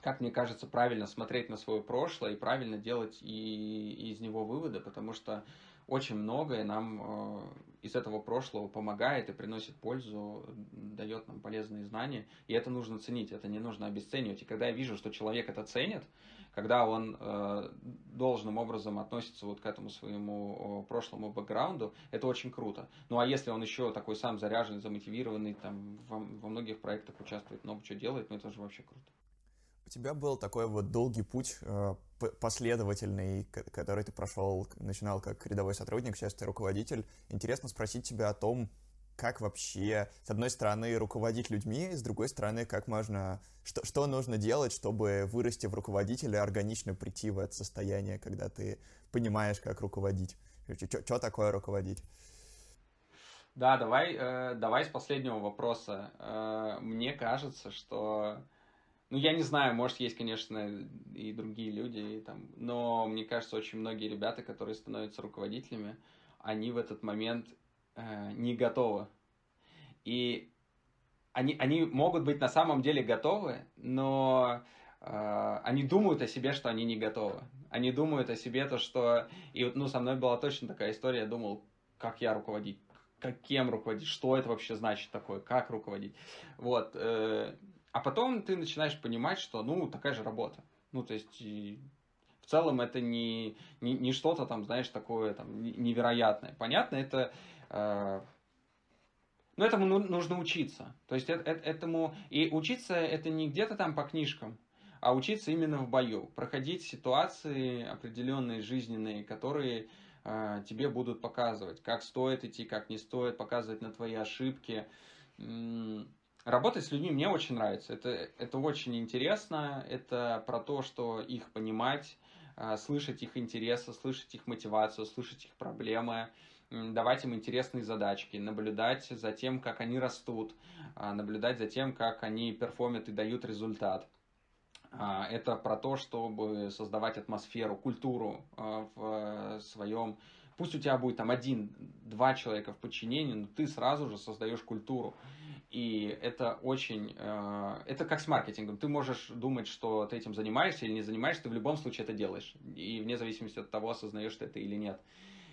как мне кажется, правильно смотреть на свое прошлое и правильно делать и из него выводы, потому что очень многое нам э, из этого прошлого помогает и приносит пользу, дает нам полезные знания, и это нужно ценить, это не нужно обесценивать. И когда я вижу, что человек это ценит, когда он э, должным образом относится вот к этому своему прошлому бэкграунду, это очень круто. Ну а если он еще такой сам заряженный, замотивированный, там во, во многих проектах участвует, много чего делает, ну это же вообще круто. У тебя был такой вот долгий путь, э, последовательный, который ты прошел, начинал как рядовой сотрудник, сейчас ты руководитель. Интересно спросить тебя о том, как вообще, с одной стороны, руководить людьми, с другой стороны, как можно, что, что нужно делать, чтобы вырасти в руководителя, органично прийти в это состояние, когда ты понимаешь, как руководить. Что такое руководить? Да, давай, э, давай с последнего вопроса. Э, мне кажется, что... Ну, я не знаю, может, есть, конечно, и другие люди, и там, но мне кажется, очень многие ребята, которые становятся руководителями, они в этот момент э, не готовы. И они, они могут быть на самом деле готовы, но э, они думают о себе, что они не готовы. Они думают о себе то, что... И вот, ну, со мной была точно такая история, я думал, как я руководить, как кем руководить, что это вообще значит такое, как руководить. Вот. Э, а потом ты начинаешь понимать, что, ну, такая же работа. Ну, то есть, в целом это не, не, не что-то там, знаешь, такое там невероятное. Понятно, это... Э, но этому нужно учиться. То есть, это, этому... И учиться это не где-то там по книжкам, а учиться именно в бою. Проходить ситуации определенные, жизненные, которые а, тебе будут показывать, как стоит идти, как не стоит, показывать на твои ошибки. Работать с людьми мне очень нравится. Это, это очень интересно. Это про то, что их понимать, а, слышать их интересы, слышать их мотивацию, слышать их проблемы, давать им интересные задачки, наблюдать за тем, как они растут, а, наблюдать за тем, как они перформят и дают результат. А, это про то, чтобы создавать атмосферу, культуру а, в своем... Пусть у тебя будет там один-два человека в подчинении, но ты сразу же создаешь культуру. И это очень... А, это как с маркетингом. Ты можешь думать, что ты этим занимаешься или не занимаешься, ты в любом случае это делаешь. И вне зависимости от того, осознаешь ты это или нет.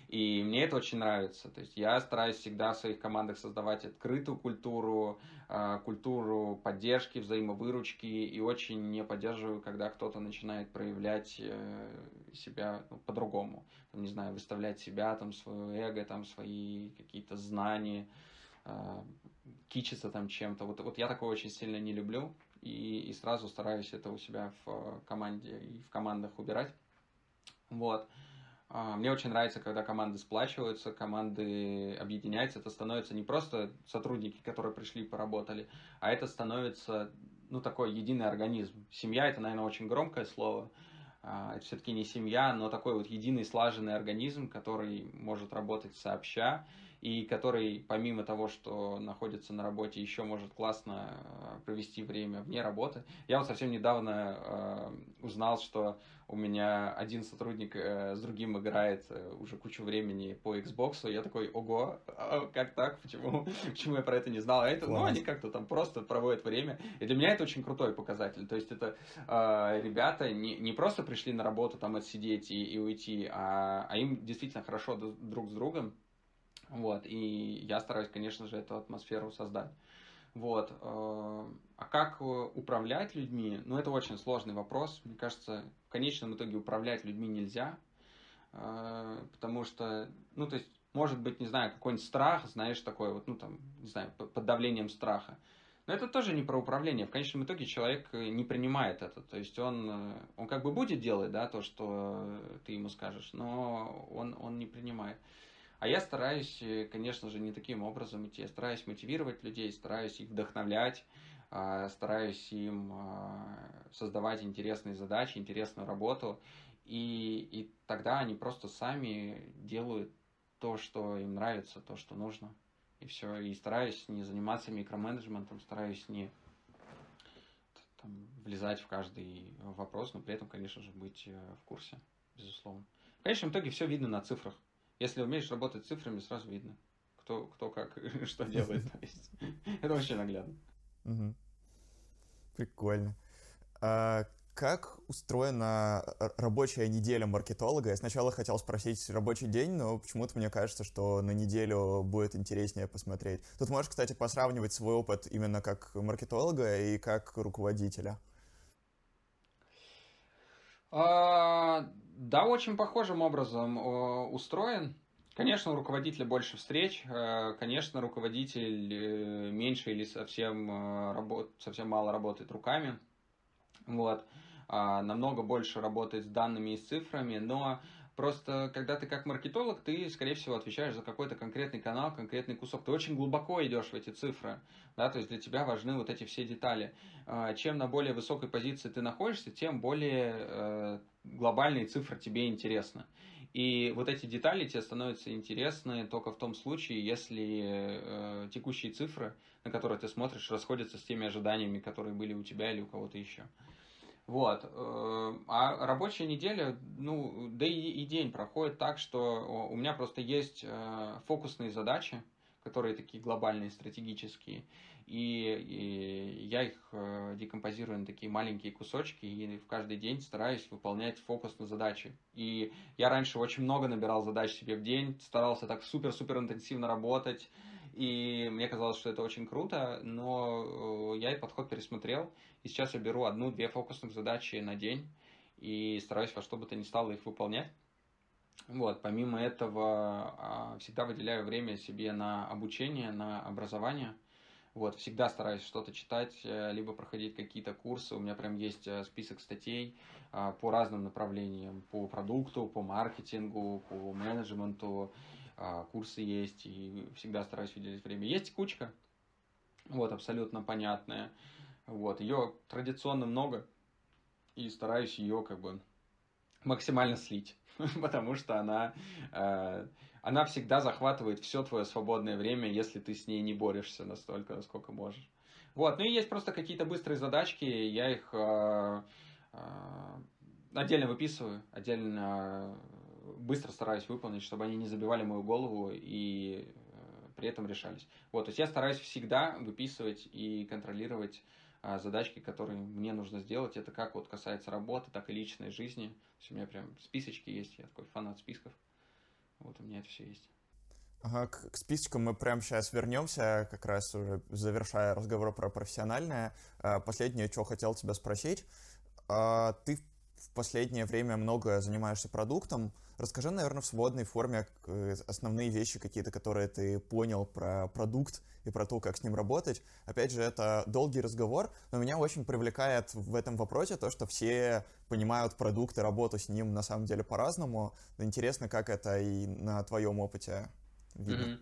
И мне это очень нравится. То есть я стараюсь всегда в своих командах создавать открытую культуру, а, культуру поддержки, взаимовыручки, и очень не поддерживаю, когда кто-то начинает проявлять э, себя ну, по-другому. Не знаю, выставлять себя, там, свое эго, там, свои какие-то знания, кичиться там чем-то. Вот, вот я такого очень сильно не люблю, и, и сразу стараюсь это у себя в команде и в командах убирать. Вот. А, мне очень нравится, когда команды сплачиваются, команды объединяются. Это становится не просто сотрудники, которые пришли и поработали, а это становится, ну, такой единый организм. Семья – это, наверное, очень громкое слово. А, это все-таки не семья, но такой вот единый слаженный организм, который может работать сообща и который, помимо того, что находится на работе, еще может классно э, провести время вне работы. Я вот совсем недавно э, узнал, что у меня один сотрудник э, с другим играет э, уже кучу времени по Xbox, я такой, ого, а как так, почему, почему я про это не знал? А это, ну, они как-то там просто проводят время, и для меня это очень крутой показатель, то есть это э, ребята не, не просто пришли на работу там отсидеть и, и уйти, а, а им действительно хорошо друг с другом, вот, и я стараюсь, конечно же, эту атмосферу создать. Вот. Э, а как э, управлять людьми? Ну, это очень сложный вопрос. Мне кажется, в конечном итоге управлять людьми нельзя, э, потому что, ну, то есть, может быть, не знаю, какой-нибудь страх, знаешь, такой вот, ну, там, не знаю, под давлением страха. Но это тоже не про управление. В конечном итоге человек не принимает это. То есть он, он как бы будет делать, да, то, что ты ему скажешь, но он, он не принимает. А я стараюсь, э, конечно же, не таким образом идти. Я стараюсь мотивировать людей, стараюсь их вдохновлять, а, стараюсь им а, создавать интересные задачи, интересную работу. И, и тогда они просто сами делают то, что им нравится, то, что нужно. И все. И стараюсь не заниматься микроменеджментом, стараюсь не там, влезать в каждый вопрос, но при этом, конечно же, быть э, в курсе, безусловно. В конечном итоге все видно на цифрах. Если умеешь работать с цифрами, сразу видно, кто, кто как, что делает. Это очень наглядно. Прикольно. А как устроена рабочая неделя маркетолога? Я сначала хотел спросить рабочий день, но почему-то мне кажется, что на неделю будет интереснее посмотреть. Тут можешь, кстати, посравнивать свой опыт именно как маркетолога и как руководителя. Да, очень похожим образом устроен. Конечно, у руководителя больше встреч, э, конечно, руководитель э, меньше или совсем, э, работ, совсем мало работает руками, вот, а, намного больше работает с данными и с цифрами, но Просто, когда ты как маркетолог, ты, скорее всего, отвечаешь за какой-то конкретный канал, конкретный кусок. Ты очень глубоко идешь в эти цифры, да, то есть для тебя важны вот эти все детали. А, чем на более высокой позиции ты находишься, тем более э, глобальные цифры тебе интересны. И вот эти детали тебе становятся интересны только в том случае, если э, текущие цифры, на которые ты смотришь, расходятся с теми ожиданиями, которые были у тебя или у кого-то еще. Вот. Э, а рабочая неделя, ну, да и, и день проходит так, что у меня просто есть э, фокусные задачи, которые такие глобальные, стратегические, и, и я их э, декомпозирую на такие маленькие кусочки, и в каждый день стараюсь выполнять фокус на задачи. И я раньше очень много набирал задач себе в день, старался так супер-супер интенсивно работать, и мне казалось, что это очень круто, но я и подход пересмотрел, и сейчас я беру одну-две фокусных задачи на день, и стараюсь во что бы то ни стало их выполнять. Вот, помимо этого, а, всегда выделяю время себе на обучение, на образование. Вот, всегда стараюсь что-то читать, э, либо проходить какие-то курсы. У меня прям есть э, список статей а, по разным направлениям, по продукту, по маркетингу, по менеджменту. А, курсы есть, и всегда стараюсь выделить время. Есть кучка, вот, абсолютно понятная. Вот, ее традиционно много, и стараюсь ее как бы максимально слить. потому что она, э, она всегда захватывает все твое свободное время, если ты с ней не борешься настолько, насколько можешь. Вот, ну и есть просто какие-то быстрые задачки, я их э, э, отдельно выписываю, отдельно быстро стараюсь выполнить, чтобы они не забивали мою голову и при этом решались. Вот, то есть я стараюсь всегда выписывать и контролировать а, задачки, которые мне нужно сделать. Это как вот касается работы, так и личной жизни. То есть у меня прям списочки есть, я такой фанат списков. Вот у меня это все есть. Ага, к, к списочкам мы прямо сейчас вернемся, как раз уже завершая разговор про профессиональное. А, последнее, что хотел тебя спросить. А, ты в последнее время много занимаешься продуктом. Расскажи, наверное, в свободной форме э, основные вещи какие-то, которые ты понял про продукт и про то, как с ним работать. Опять же, это долгий разговор, но меня очень привлекает в этом вопросе то, что все понимают продукт и работу с ним на самом деле по-разному. Интересно, как это и на твоем опыте видно. Mm-hmm.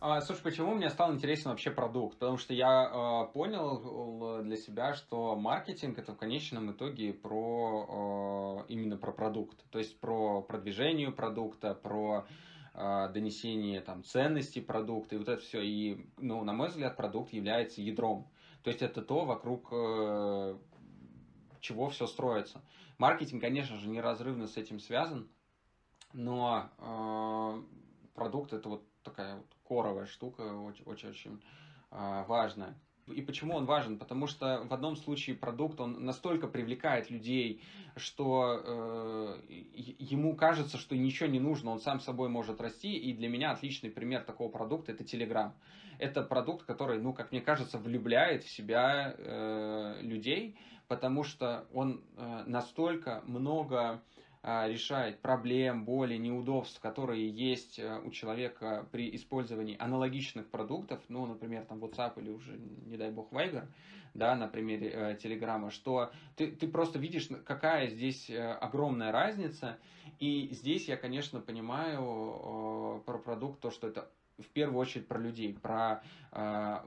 А, слушай, почему мне стал интересен вообще продукт? Потому что я э, понял для себя, что маркетинг это в конечном итоге про э, именно про продукт, то есть про продвижение продукта, про э, донесение там ценностей продукта и вот это все. И, ну, на мой взгляд, продукт является ядром. То есть это то, вокруг э, чего все строится. Маркетинг, конечно же, неразрывно с этим связан, но э, продукт это вот такая вот коровая штука, очень-очень а, важная. И почему он важен? Потому что в одном случае продукт, он настолько привлекает людей, что э, ему кажется, что ничего не нужно, он сам собой может расти. И для меня отличный пример такого продукта – это Telegram. Это продукт, который, ну, как мне кажется, влюбляет в себя э, людей, потому что он э, настолько много решает проблем, боли, неудобств, которые есть э, у человека при использовании аналогичных продуктов, ну, например, там WhatsApp или уже, не дай бог, Viber, да, на примере э, Телеграма, что ты, ты просто видишь, какая здесь э, огромная разница, и здесь я, конечно, понимаю про продукт то, что это в первую очередь про людей, про э,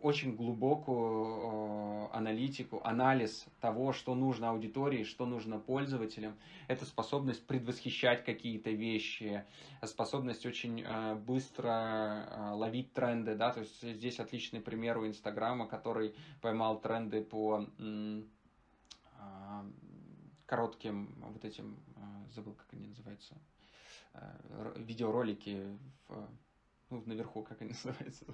очень глубокую э, аналитику, анализ того, что нужно аудитории, что нужно пользователям. Это способность предвосхищать какие-то вещи, способность очень э, быстро э, ловить тренды, да, то есть здесь отличный пример у Инстаграма, который поймал тренды по э, коротким вот этим, э, забыл, как они называются, э, видеоролики в ну, наверху, как они называются?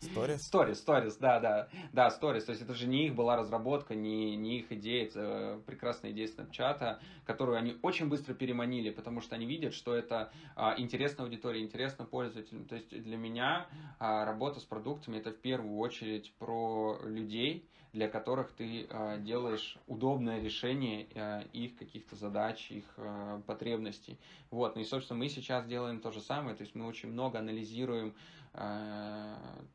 Сторис? Сторис, сторис, да, да. Да, сторис. То есть это же не их была разработка, не, не их идея, это прекрасная идея Snapchat, которую они очень быстро переманили, потому что они видят, что это а, интересно аудитории, интересно пользователям. То есть для меня а, работа с продуктами это в первую очередь про людей, для которых ты э, делаешь удобное решение э, их каких-то задач, их э, потребностей. Вот, ну и, собственно, мы сейчас делаем то же самое, то есть мы очень много анализируем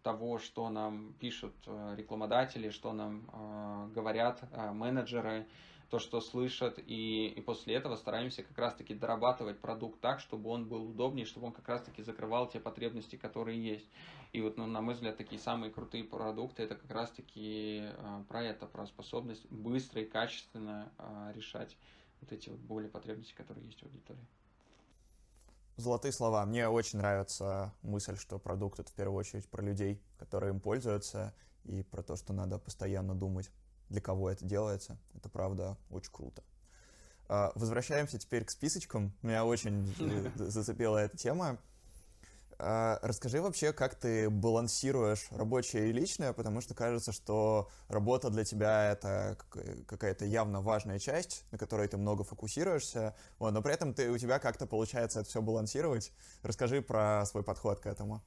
того, что нам пишут рекламодатели, что нам говорят менеджеры, то, что слышат, и, и после этого стараемся как раз-таки дорабатывать продукт так, чтобы он был удобнее, чтобы он как раз-таки закрывал те потребности, которые есть. И вот, ну, на мой взгляд, такие самые крутые продукты, это как раз-таки э, про это, про способность быстро и качественно э, решать вот эти вот боли, потребности, которые есть у аудитории. Золотые слова. Мне очень нравится мысль, что продукт это в первую очередь про людей, которые им пользуются, и про то, что надо постоянно думать, для кого это делается. Это правда очень круто. А, возвращаемся теперь к списочкам. Меня очень зацепила эта тема. А, расскажи вообще, как ты балансируешь рабочее и личное, потому что кажется, что работа для тебя это какая-то явно важная часть, на которой ты много фокусируешься, вот, но при этом ты, у тебя как-то получается это все балансировать. Расскажи про свой подход к этому.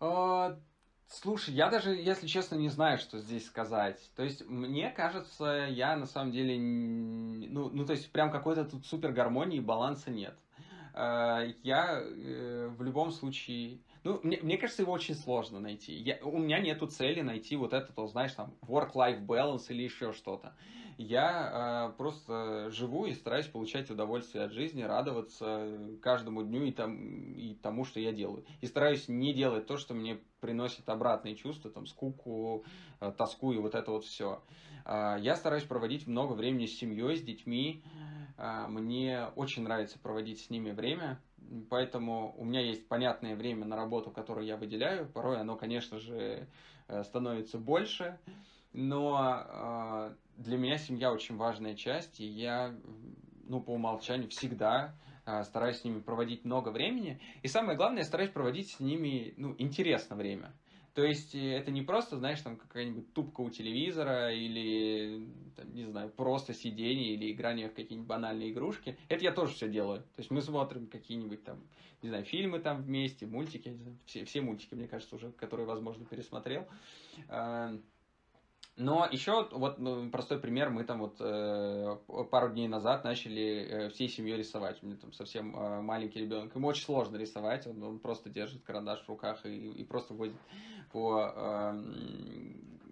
А, слушай, я даже, если честно, не знаю, что здесь сказать. То есть, мне кажется, я на самом деле, ну, ну то есть, прям какой-то тут супер гармонии, баланса нет. Э, я э, в любом случае... Ну, мне, мне кажется, его очень сложно найти. Я, у меня нету цели найти вот это, то, знаешь, там, work-life balance или еще что-то. Я э, просто живу и стараюсь получать удовольствие от жизни, радоваться каждому дню и, там, и тому, что я делаю. И стараюсь не делать то, что мне приносит обратные чувства, там, скуку, э, тоску и вот это вот все. Э, я стараюсь проводить много времени с семьей, с детьми, а, мне очень нравится проводить с ними время, поэтому у меня есть понятное время на работу, которое я выделяю. Порой оно, конечно же, э, становится больше, но а, для меня семья очень важная часть, и я, ну, по умолчанию всегда а, стараюсь с ними проводить много времени. И самое главное, я стараюсь проводить с ними, ну, интересно время. То есть э, это не просто, знаешь, там какая-нибудь тупка у телевизора или, там, не знаю, просто сидение или играние в какие-нибудь банальные игрушки. Это я тоже все делаю. То есть мы смотрим какие-нибудь там, не знаю, фильмы там вместе, мультики, все, все мультики, мне кажется, уже, которые, возможно, пересмотрел. Но еще вот ну, простой пример, мы там вот э, пару дней назад начали э, всей семьей рисовать. У меня там совсем э, маленький ребенок, ему очень сложно рисовать, он, он просто держит карандаш в руках и, и просто водит по э,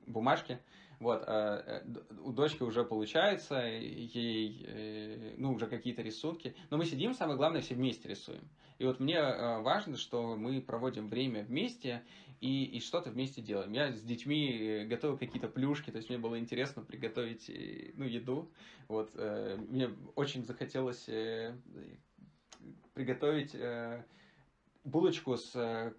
бумажке. Вот, э, э, у дочки уже получается, ей, э, ну, уже какие-то рисунки. Но мы сидим, самое главное, все вместе рисуем. И вот мне важно, что мы проводим время вместе и, и что-то вместе делаем. Я с детьми готовил какие-то плюшки, то есть мне было интересно приготовить, ну, еду. Вот, мне очень захотелось приготовить булочку с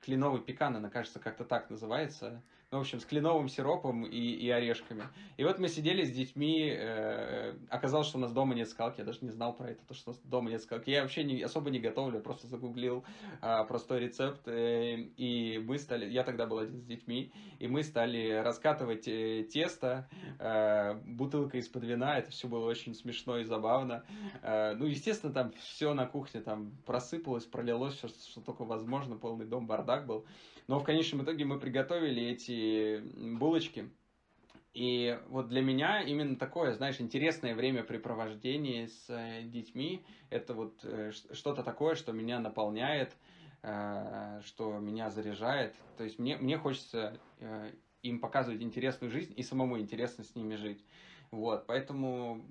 кленовый пекан, она, кажется, как-то так называется ну, в общем, с кленовым сиропом и, и орешками. И вот мы сидели с детьми, э, оказалось, что у нас дома нет скалки, я даже не знал про это, то, что у нас дома нет скалки. Я вообще не, особо не готовлю, просто загуглил э, простой рецепт, э, и мы стали, я тогда был один с детьми, и мы стали раскатывать э, тесто, э, бутылка из-под вина, это все было очень смешно и забавно. Э, ну, естественно, там все на кухне там просыпалось, пролилось, все, что только возможно, полный дом бардак был. Но в конечном итоге мы приготовили эти булочки. И вот для меня именно такое, знаешь, интересное времяпрепровождение с э, детьми, это вот э, что-то такое, что меня наполняет, э, что меня заряжает. То есть мне, мне хочется им показывать интересную жизнь и самому интересно с ними жить. Вот, поэтому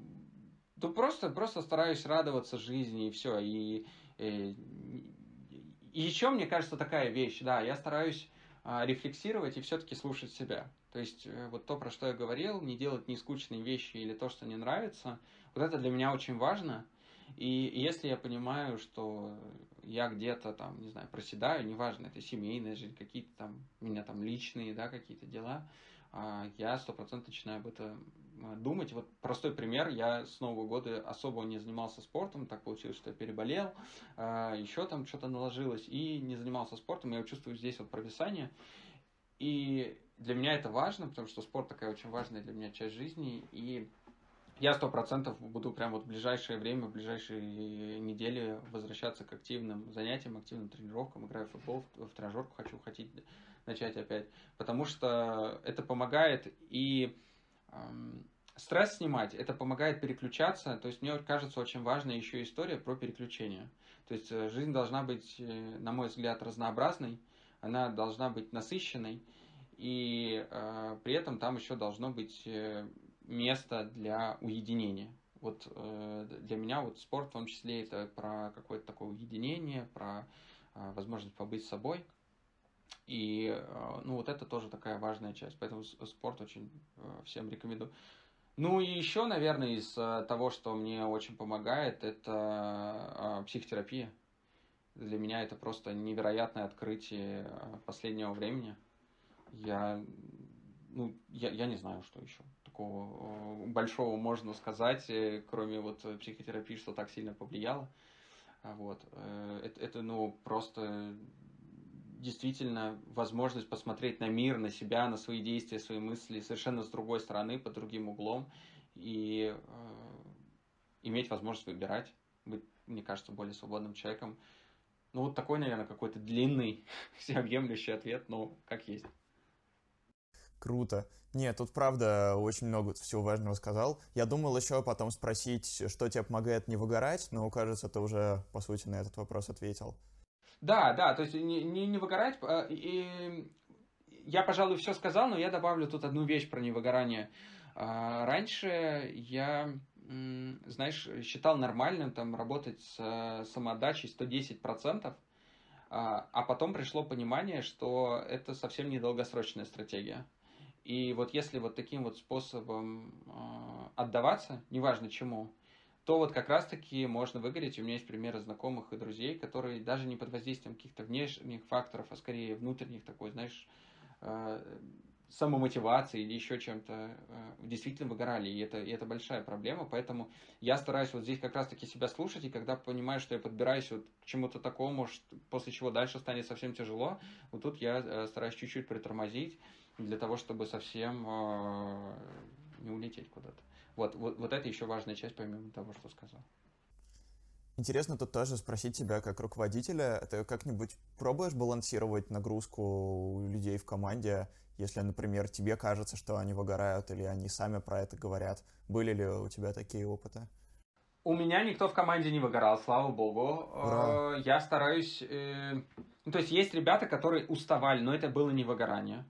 ну, просто, просто стараюсь радоваться жизни и все. И, и и еще, мне кажется, такая вещь, да, я стараюсь а, рефлексировать и все-таки слушать себя. То есть э, вот то, про что я говорил, не делать нескучные вещи или то, что не нравится, вот это для меня очень важно. И если я понимаю, что я где-то там, не знаю, проседаю, неважно, это семейная жизнь, какие-то там, у меня там личные, да, какие-то дела, я сто процентов начинаю об этом а, думать. Вот простой пример, я с Нового года особо не занимался спортом, так получилось, что я переболел, а, еще там что-то наложилось, и не занимался спортом, я чувствую здесь вот провисание. И для меня это важно, потому что спорт такая очень важная для меня часть жизни, и я сто процентов буду прям вот в ближайшее время, в ближайшие недели возвращаться к активным занятиям, активным тренировкам, играю в футбол, в тренажерку хочу хотеть начать опять, потому что это помогает и эм, стресс снимать, это помогает переключаться, то есть мне кажется очень важная еще история про переключение. То есть э, жизнь должна быть, э, на мой взгляд, разнообразной, она должна быть насыщенной, и э, при этом там еще должно быть э, место для уединения. Вот э, для меня вот спорт в том числе это про какое-то такое уединение, про э, возможность побыть собой. И э, ну вот это тоже такая важная часть. Поэтому спорт очень э, всем рекомендую. Ну и еще, наверное, из э, того, что мне очень помогает, это э, психотерапия. Для меня это просто невероятное открытие э, последнего времени. Я, ну, я, я не знаю, что еще такого большого можно сказать, кроме вот психотерапии, что так сильно повлияло. Вот. Это, это ну, просто действительно возможность посмотреть на мир, на себя, на свои действия, свои мысли совершенно с другой стороны, под другим углом и э, иметь возможность выбирать, быть, мне кажется, более свободным человеком. Ну, вот такой, наверное, какой-то длинный, всеобъемлющий ответ, но как есть. Круто. Нет, тут правда очень много всего важного сказал. Я думал еще потом спросить, что тебе помогает не выгорать, но, кажется, ты уже, по сути, на этот вопрос ответил. Да, да, то есть не, не, не выгорать. А, и я, пожалуй, все сказал, но я добавлю тут одну вещь про невыгорание. А, раньше я, знаешь, считал нормальным там работать с самоотдачей 110%, а, а потом пришло понимание, что это совсем не долгосрочная стратегия. И вот если вот таким вот способом отдаваться, неважно чему, то вот как раз-таки можно выгореть. У меня есть примеры знакомых и друзей, которые даже не под воздействием каких-то внешних факторов, а скорее внутренних такой, знаешь, э, самомотивации или еще чем-то э, действительно выгорали. И это, и это большая проблема. Поэтому я стараюсь вот здесь как раз-таки себя слушать. И когда понимаю, что я подбираюсь вот к чему-то такому, после чего дальше станет совсем тяжело, вот тут я э, стараюсь чуть-чуть притормозить для того, чтобы совсем не улететь куда-то. Вот, вот, вот это еще важная часть, помимо того, что сказал. Интересно тут тоже спросить тебя, как руководителя, ты как-нибудь пробуешь балансировать нагрузку людей в команде, если, например, тебе кажется, что они выгорают, или они сами про это говорят? Были ли у тебя такие опыты? У меня никто в команде не выгорал, слава богу. Ура. Э, я стараюсь... Э, ну, то есть есть ребята, которые уставали, но это было не выгорание.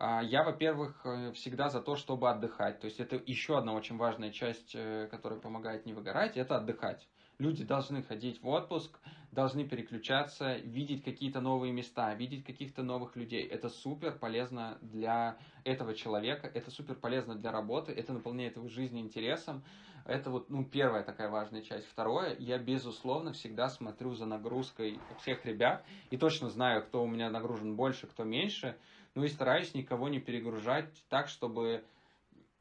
А, я, во-первых, э, всегда за то, чтобы отдыхать. То есть это еще одна очень важная часть, э, которая помогает не выгорать, это отдыхать. Люди должны ходить в отпуск, должны переключаться, видеть какие-то новые места, видеть каких-то новых людей. Это супер полезно для этого человека, это супер полезно для работы, это наполняет его жизнь интересом. Это вот ну, первая такая важная часть. Второе, я безусловно всегда смотрю за нагрузкой всех ребят и точно знаю, кто у меня нагружен больше, кто меньше. Ну и стараюсь никого не перегружать так, чтобы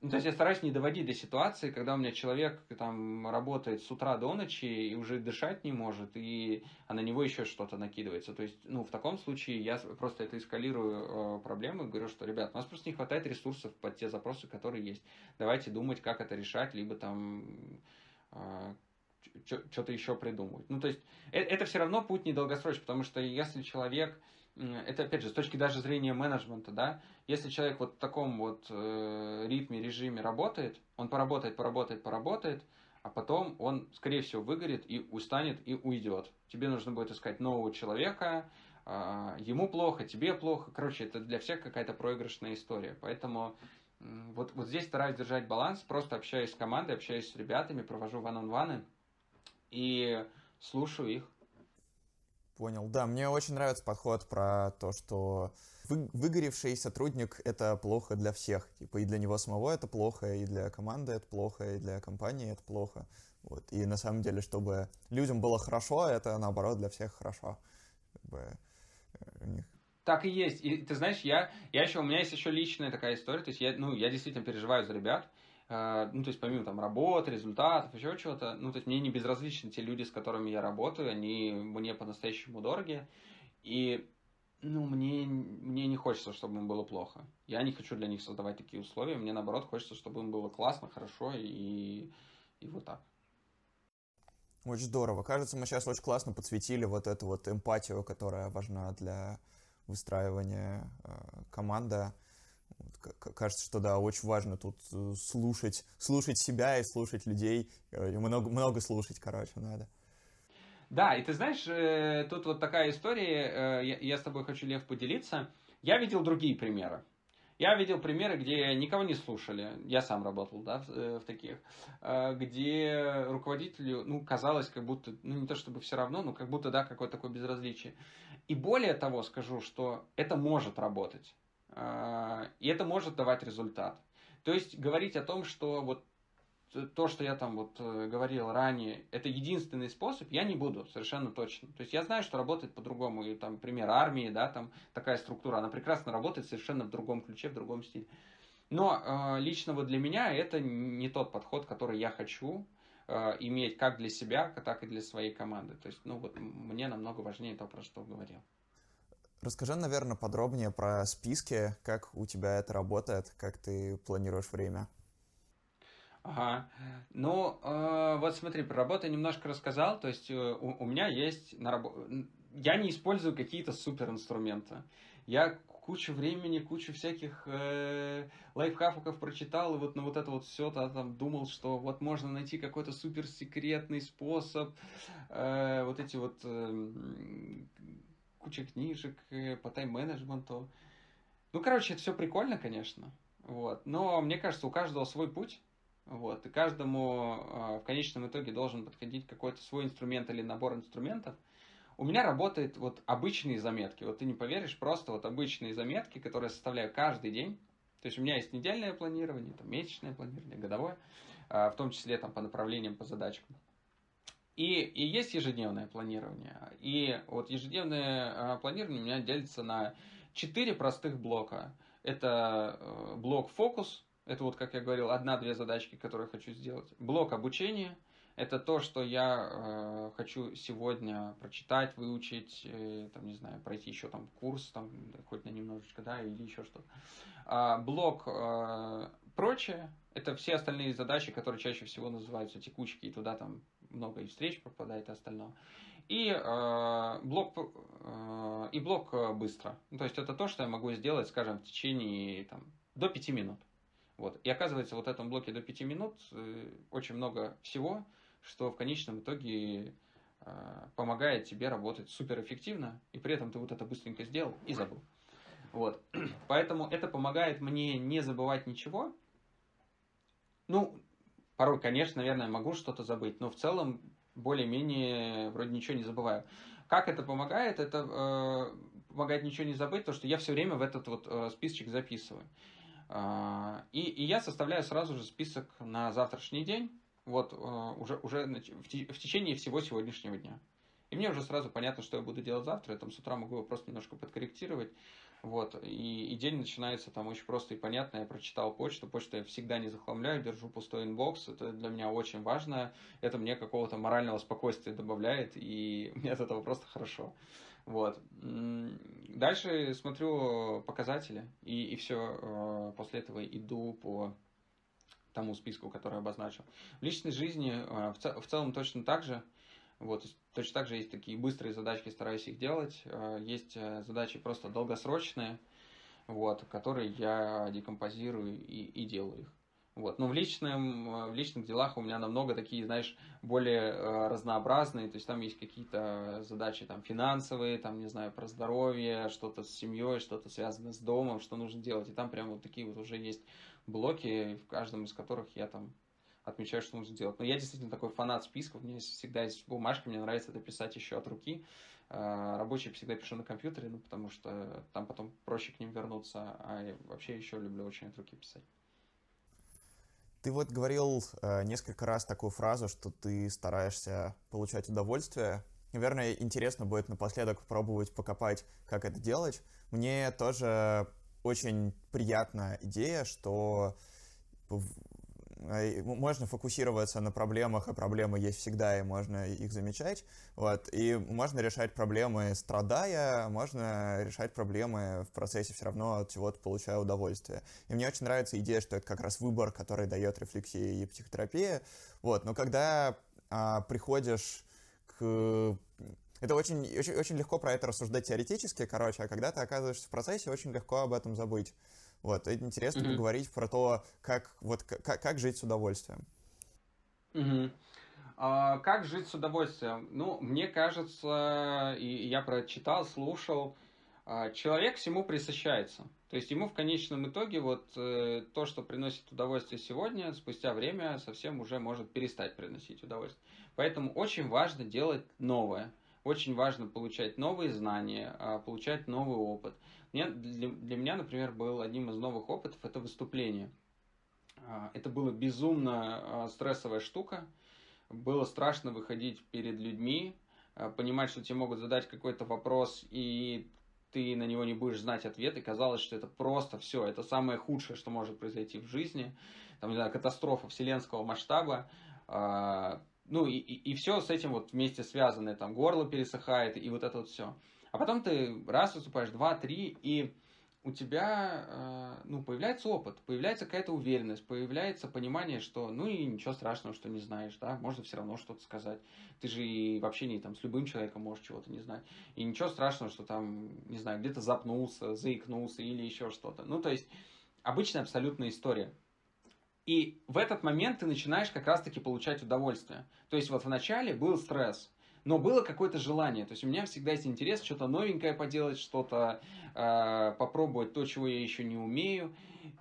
ну, то есть я стараюсь не доводить до ситуации, когда у меня человек там работает с утра до ночи и уже дышать не может, и а на него еще что-то накидывается. То есть, ну, в таком случае я просто это эскалирую э, проблему и говорю, что, ребят, у нас просто не хватает ресурсов под те запросы, которые есть. Давайте думать, как это решать, либо там э, что-то еще придумывать. Ну, то есть, это, это все равно путь недолгосрочный, потому что если человек это опять же с точки даже зрения менеджмента, да, если человек вот в таком вот э, ритме, режиме работает, он поработает, поработает, поработает, а потом он, скорее всего, выгорит и устанет и уйдет. Тебе нужно будет искать нового человека, э, ему плохо, тебе плохо. Короче, это для всех какая-то проигрышная история. Поэтому э, вот, вот здесь стараюсь держать баланс, просто общаюсь с командой, общаюсь с ребятами, провожу ван-он-ваны и слушаю их. Понял. Да, мне очень нравится подход про то, что вы, выгоревший сотрудник — это плохо для всех. Типа и для него самого это плохо, и для команды это плохо, и для компании это плохо. Вот. И на самом деле, чтобы людям было хорошо, это наоборот для всех хорошо. Как бы, э, у них так и есть. И ты знаешь, я, я еще, у меня есть еще личная такая история. То есть я, ну, я действительно переживаю за ребят. Э, ну, то есть помимо там работы, результатов, еще чего-то, ну, то есть мне не безразличны те люди, с которыми я работаю, они мне по-настоящему дороги, и, ну, мне, мне не хочется, чтобы им было плохо. Я не хочу для них создавать такие условия, мне, наоборот, хочется, чтобы им было классно, хорошо, и, и вот так. Очень здорово. Кажется, мы сейчас очень классно подсветили вот эту вот эмпатию, которая важна для выстраивания э, команды кажется, что да, очень важно тут э, слушать, слушать себя и слушать людей, много, много слушать, короче, надо. Да, и ты знаешь, э, тут вот такая история, э, я с тобой хочу, Лев, поделиться. Я видел другие примеры. Я видел примеры, где никого не слушали. Я сам работал, да, в, э, в таких, э, где руководителю, ну, казалось, как будто, ну, не то чтобы все равно, но как будто, да, какое-то такое безразличие. И более того скажу, что это может работать. Э, и это может давать результат. То есть говорить о том, что вот то, что я там вот э, говорил ранее, это единственный способ, я не буду, совершенно точно. То есть я знаю, что работает по-другому. И там пример армии, да, там такая структура, она прекрасно работает совершенно в другом ключе, в другом стиле. Но э, лично вот для меня это не тот подход, который я хочу э, иметь как для себя, так и для своей команды. То есть, ну вот мне намного важнее то, про что говорил. Расскажи, наверное, подробнее про списки, как у тебя это работает, как ты планируешь время. Ага. Ну, э, вот смотри, про работу я немножко рассказал. То есть э, у, у меня есть на работу... Я не использую какие-то супер инструменты. Я кучу времени, кучу всяких э, лайфхаков прочитал, и вот на вот это вот все -то, там думал, что вот можно найти какой-то супер секретный способ, э, вот эти вот э, куча книжек э, по тайм-менеджменту. Ну, короче, это все прикольно, конечно. Вот. Но мне кажется, у каждого свой путь. Вот, и каждому э, в конечном итоге должен подходить какой-то свой инструмент или набор инструментов. У меня работают вот обычные заметки. Вот ты не поверишь, просто вот обычные заметки, которые я составляю каждый день. То есть у меня есть недельное планирование, там, месячное планирование, годовое, э, в том числе там, по направлениям, по задачкам. И, и есть ежедневное планирование. И вот ежедневное э, планирование у меня делится на четыре простых блока. Это э, блок фокус, это вот, как я говорил, одна-две задачки, которые хочу сделать. Блок обучения. Это то, что я э, хочу сегодня прочитать, выучить, э, там, не знаю, пройти еще там курс, там, хоть на немножечко, да, или еще что-то. А, блок э, прочее, это все остальные задачи, которые чаще всего называются текучки, и туда там много и встреч пропадает и остального. И э, блок э, и блок э, быстро. то есть это то, что я могу сделать, скажем, в течение там, до 5 минут. Вот. И оказывается, вот в этом блоке до 5 минут э, очень много всего, что в конечном итоге э, помогает тебе работать суперэффективно, и при этом ты вот это быстренько сделал и забыл. Вот. Поэтому это помогает мне не забывать ничего. Ну, порой, конечно, наверное, могу что-то забыть, но в целом более-менее вроде ничего не забываю. Как это помогает? Это э, помогает ничего не забыть, то что я все время в этот вот э, списочек записываю. А, и, и я составляю сразу же список на завтрашний день, вот а, уже, уже в течение всего сегодняшнего дня. И мне уже сразу понятно, что я буду делать завтра. Я там с утра могу его просто немножко подкорректировать. Вот. И, и день начинается там очень просто и понятно. Я прочитал почту. Почту я всегда не захламляю, держу пустой inbox. Это для меня очень важно. Это мне какого-то морального спокойствия добавляет. И мне от этого просто хорошо. Вот. Дальше смотрю показатели, и, и все, э, после этого иду по тому списку, который обозначил. В личной жизни э, в, в целом точно так же. Вот, точно так же есть такие быстрые задачки, стараюсь их делать. Э, есть задачи просто долгосрочные, вот, которые я декомпозирую и, и делаю их. Вот. Но в, личном, э, в личных делах у меня намного такие, знаешь, более э, разнообразные. То есть там есть какие-то задачи там, финансовые, там, не знаю, про здоровье, что-то с семьей, что-то связанное с домом, что нужно делать. И там прям вот такие вот уже есть блоки, в каждом из которых я там отмечаю, что нужно делать. Но я действительно такой фанат списков. У меня всегда есть бумажка, мне нравится это писать еще от руки. Э, рабочие всегда пишу на компьютере, ну, потому что там потом проще к ним вернуться. А я вообще еще люблю очень от руки писать. Ты вот говорил э, несколько раз такую фразу, что ты стараешься получать удовольствие. Наверное, интересно будет напоследок попробовать покопать, как это делать. Мне тоже очень приятная идея, что можно фокусироваться на проблемах, а проблемы есть всегда, и можно их замечать. Вот. И можно решать проблемы, страдая, можно решать проблемы в процессе все равно от чего-то получая удовольствие. И мне очень нравится идея, что это как раз выбор, который дает рефлексия и психотерапия. Вот. Но когда а, приходишь к это очень, очень, очень легко про это рассуждать теоретически, короче, а когда ты оказываешься в процессе, очень легко об этом забыть. Вот, это интересно mm-hmm. поговорить про то, как, вот, как, как жить с удовольствием. Mm-hmm. А, как жить с удовольствием? Ну, мне кажется, и я про это читал, слушал, а, человек всему присыщается. То есть ему в конечном итоге вот э, то, что приносит удовольствие сегодня, спустя время совсем уже может перестать приносить удовольствие. Поэтому очень важно делать новое. Очень важно получать новые знания, а, получать новый опыт. Мне, для, для меня, например, был одним из новых опытов это выступление. А, это была безумно стрессовая штука. Было страшно выходить перед людьми, понимать, что тебе могут задать какой-то вопрос, и ты на него не будешь знать ответ, и казалось, что это просто все, это самое худшее, что может произойти в жизни, там, не знаю, катастрофа вселенского масштаба, ну и, и, и все с этим вот вместе связанное, там, горло пересыхает, и вот это вот все. А потом ты раз выступаешь, два, три, и у тебя э, ну, появляется опыт, появляется какая-то уверенность, появляется понимание, что ну и ничего страшного, что не знаешь, да, можно все равно что-то сказать. Ты же и в общении там с любым человеком можешь чего-то не знать. И ничего страшного, что там, не знаю, где-то запнулся, заикнулся или еще что-то. Ну, то есть, обычная абсолютная история. И в этот момент ты начинаешь как раз-таки получать удовольствие. То есть вот в начале был стресс, но было какое-то желание. То есть у меня всегда есть интерес что-то новенькое поделать, что-то э, попробовать то, чего я еще не умею.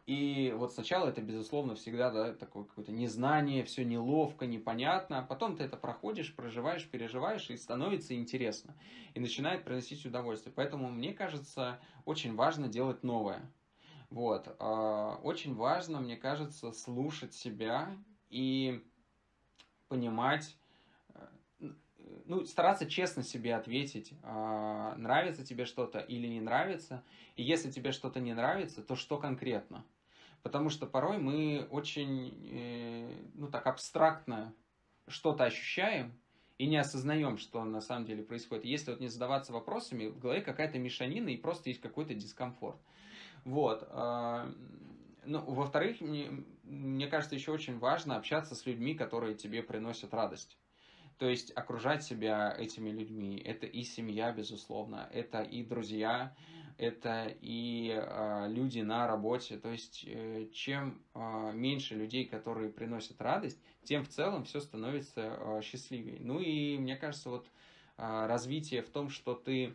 И вот сначала это, безусловно, всегда да, такое какое-то незнание, все неловко, непонятно. А потом ты это проходишь, проживаешь, переживаешь, и становится интересно. И начинает приносить удовольствие. Поэтому, мне кажется, очень важно делать новое. Вот. Э, очень важно, мне кажется, слушать себя и понимать, ну, стараться честно себе ответить, э, нравится тебе что-то или не нравится. И если тебе что-то не нравится, то что конкретно? Потому что порой мы очень, э, ну так, абстрактно что-то ощущаем и не осознаем, что на самом деле происходит. Если вот не задаваться вопросами, в голове какая-то мешанина и просто есть какой-то дискомфорт. Вот. Э, ну, во-вторых, мне, мне кажется, еще очень важно общаться с людьми, которые тебе приносят радость. То есть окружать себя этими людьми. Это и семья, безусловно, это и друзья, это и э, люди на работе. То есть э, чем э, меньше людей, которые приносят радость, тем в целом все становится э, счастливее. Ну и мне кажется, вот э, развитие в том, что ты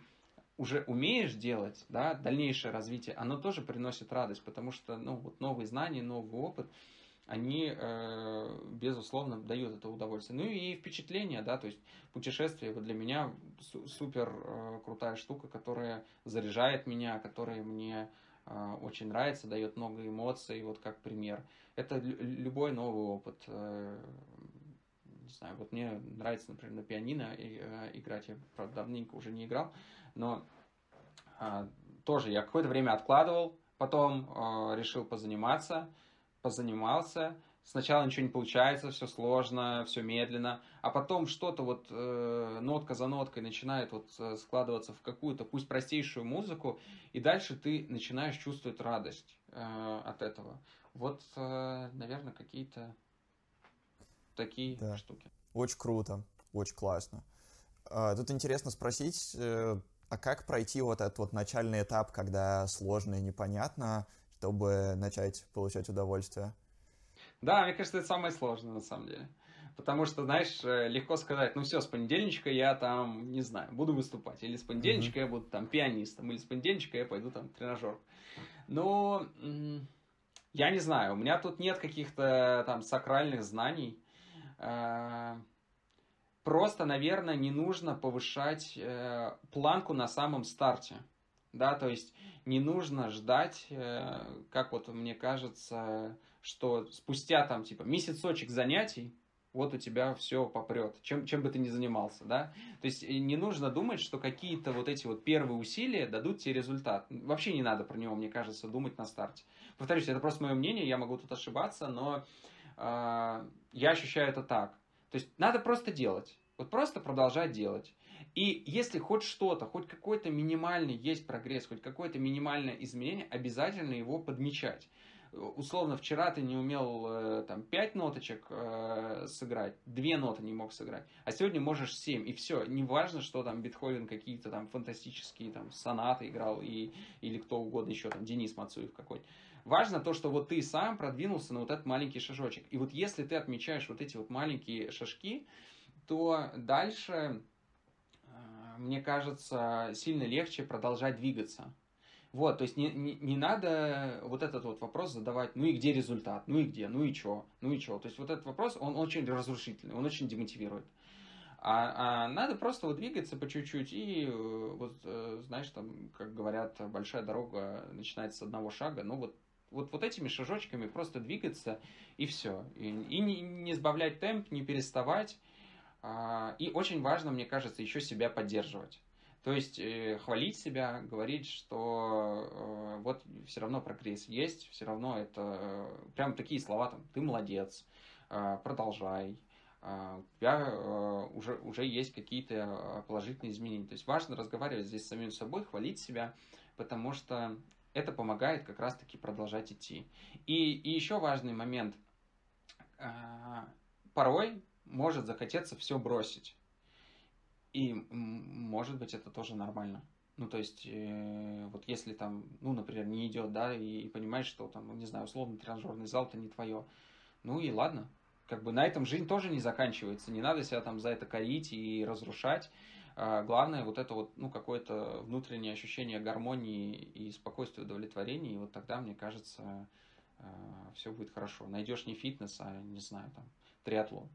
уже умеешь делать, да, дальнейшее развитие, оно тоже приносит радость, потому что, ну, вот новые знания, новый опыт, они, э, безусловно, дают это удовольствие. Ну и впечатление, да, то есть путешествие вот для меня супер э, крутая штука, которая заряжает меня, которая мне э, очень нравится, дает много эмоций, вот как пример. Это любой новый опыт. Не знаю, вот мне нравится, например, на пианино играть, я, правда, давненько уже не играл, но тоже я какое-то время откладывал, потом решил позаниматься, позанимался, сначала ничего не получается, все сложно, все медленно, а потом что-то вот э, нотка за ноткой начинает вот э, складываться в какую-то, пусть простейшую музыку, и дальше ты начинаешь чувствовать радость э, от этого. Вот, э, наверное, какие-то такие да. штуки. Очень круто, очень классно. А, тут интересно спросить, э, а как пройти вот этот вот начальный этап, когда сложно и непонятно, чтобы начать получать удовольствие? Да, мне кажется, это самое сложное на самом деле. Потому что, знаешь, э, легко сказать, ну все, с понедельничка я там, не знаю, буду выступать. Или с понедельничка mm-hmm. я буду там пианистом. Или с понедельничка я пойду там тренажер. Но я не знаю, у меня тут нет каких-то там сакральных знаний. Э, просто, наверное, не нужно повышать э, планку на самом старте да, то есть не нужно ждать, э, как вот мне кажется, что спустя там типа месяцочек занятий, вот у тебя все попрет, чем, чем бы ты ни занимался, да. То есть э, не нужно думать, что какие-то вот эти вот первые усилия дадут тебе результат. Вообще не надо про него, мне кажется, думать на старте. Повторюсь, это просто мое мнение, я могу тут ошибаться, но э, я ощущаю это так. То есть надо просто делать. Вот просто продолжать делать. И если хоть что-то, хоть какой-то минимальный есть прогресс, хоть какое-то минимальное изменение, обязательно его подмечать. Условно, вчера ты не умел э, там 5 ноточек э, сыграть, 2 ноты не мог сыграть, а сегодня можешь 7, и все. Не важно, что там Бетховен какие-то там фантастические там сонаты играл, и, или кто угодно еще, там Денис Мацуев какой-то. Важно то, что вот ты сам продвинулся на вот этот маленький шажочек. И вот если ты отмечаешь вот эти вот маленькие шажки, то дальше мне кажется, сильно легче продолжать двигаться. Вот, то есть не, не, не надо вот этот вот вопрос задавать, ну и где результат, ну и где, ну и чё, ну и чё. То есть вот этот вопрос, он очень разрушительный, он очень демотивирует. А, а надо просто вот двигаться по чуть-чуть и э, вот, э, знаешь, там, как говорят, большая дорога начинается с одного шага, ну вот вот, вот этими шажочками просто двигаться и все. И, и не, не сбавлять темп, не переставать. А, и очень важно, мне кажется, еще себя поддерживать. То есть э, хвалить себя, говорить, что э, вот все равно прогресс есть, все равно это э, прям такие слова там, ты молодец, продолжай, у тебя уже, уже есть какие-то положительные изменения. То есть важно разговаривать здесь с самим собой, хвалить себя, потому что это помогает как раз-таки продолжать идти. И, и еще важный момент. Порой может захотеться все бросить. И, может быть, это тоже нормально. Ну, то есть, э, вот если там, ну, например, не идет, да, и, и понимаешь, что там, не знаю, условно, тренажерный зал это не твое. Ну и ладно. Как бы на этом жизнь тоже не заканчивается. Не надо себя там за это корить и разрушать. А, главное вот это вот, ну, какое-то внутреннее ощущение гармонии и спокойствия, удовлетворения. И вот тогда, мне кажется, а, все будет хорошо. Найдешь не фитнес, а, не знаю, там, триатлон.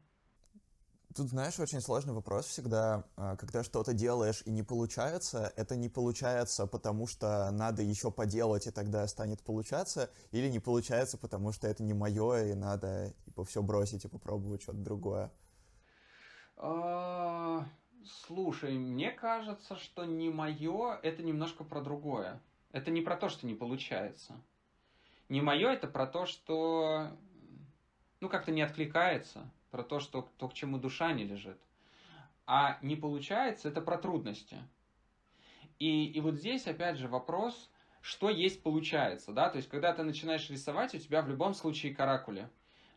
Тут, знаешь, очень сложный вопрос всегда, а, когда что-то делаешь и не получается, это не получается, потому что надо еще поделать, и тогда станет получаться, или не получается, потому что это не мое, и надо типа, все бросить и попробовать что-то другое? А, слушай, мне кажется, что не мое, это немножко про другое. Это не про то, что не получается. Не мое, это про то, что ну как-то не откликается про то, что то, к чему душа не лежит. А не получается, это про трудности. И, и вот здесь, опять же, вопрос, что есть получается, да, то есть, когда ты начинаешь рисовать, у тебя в любом случае каракули.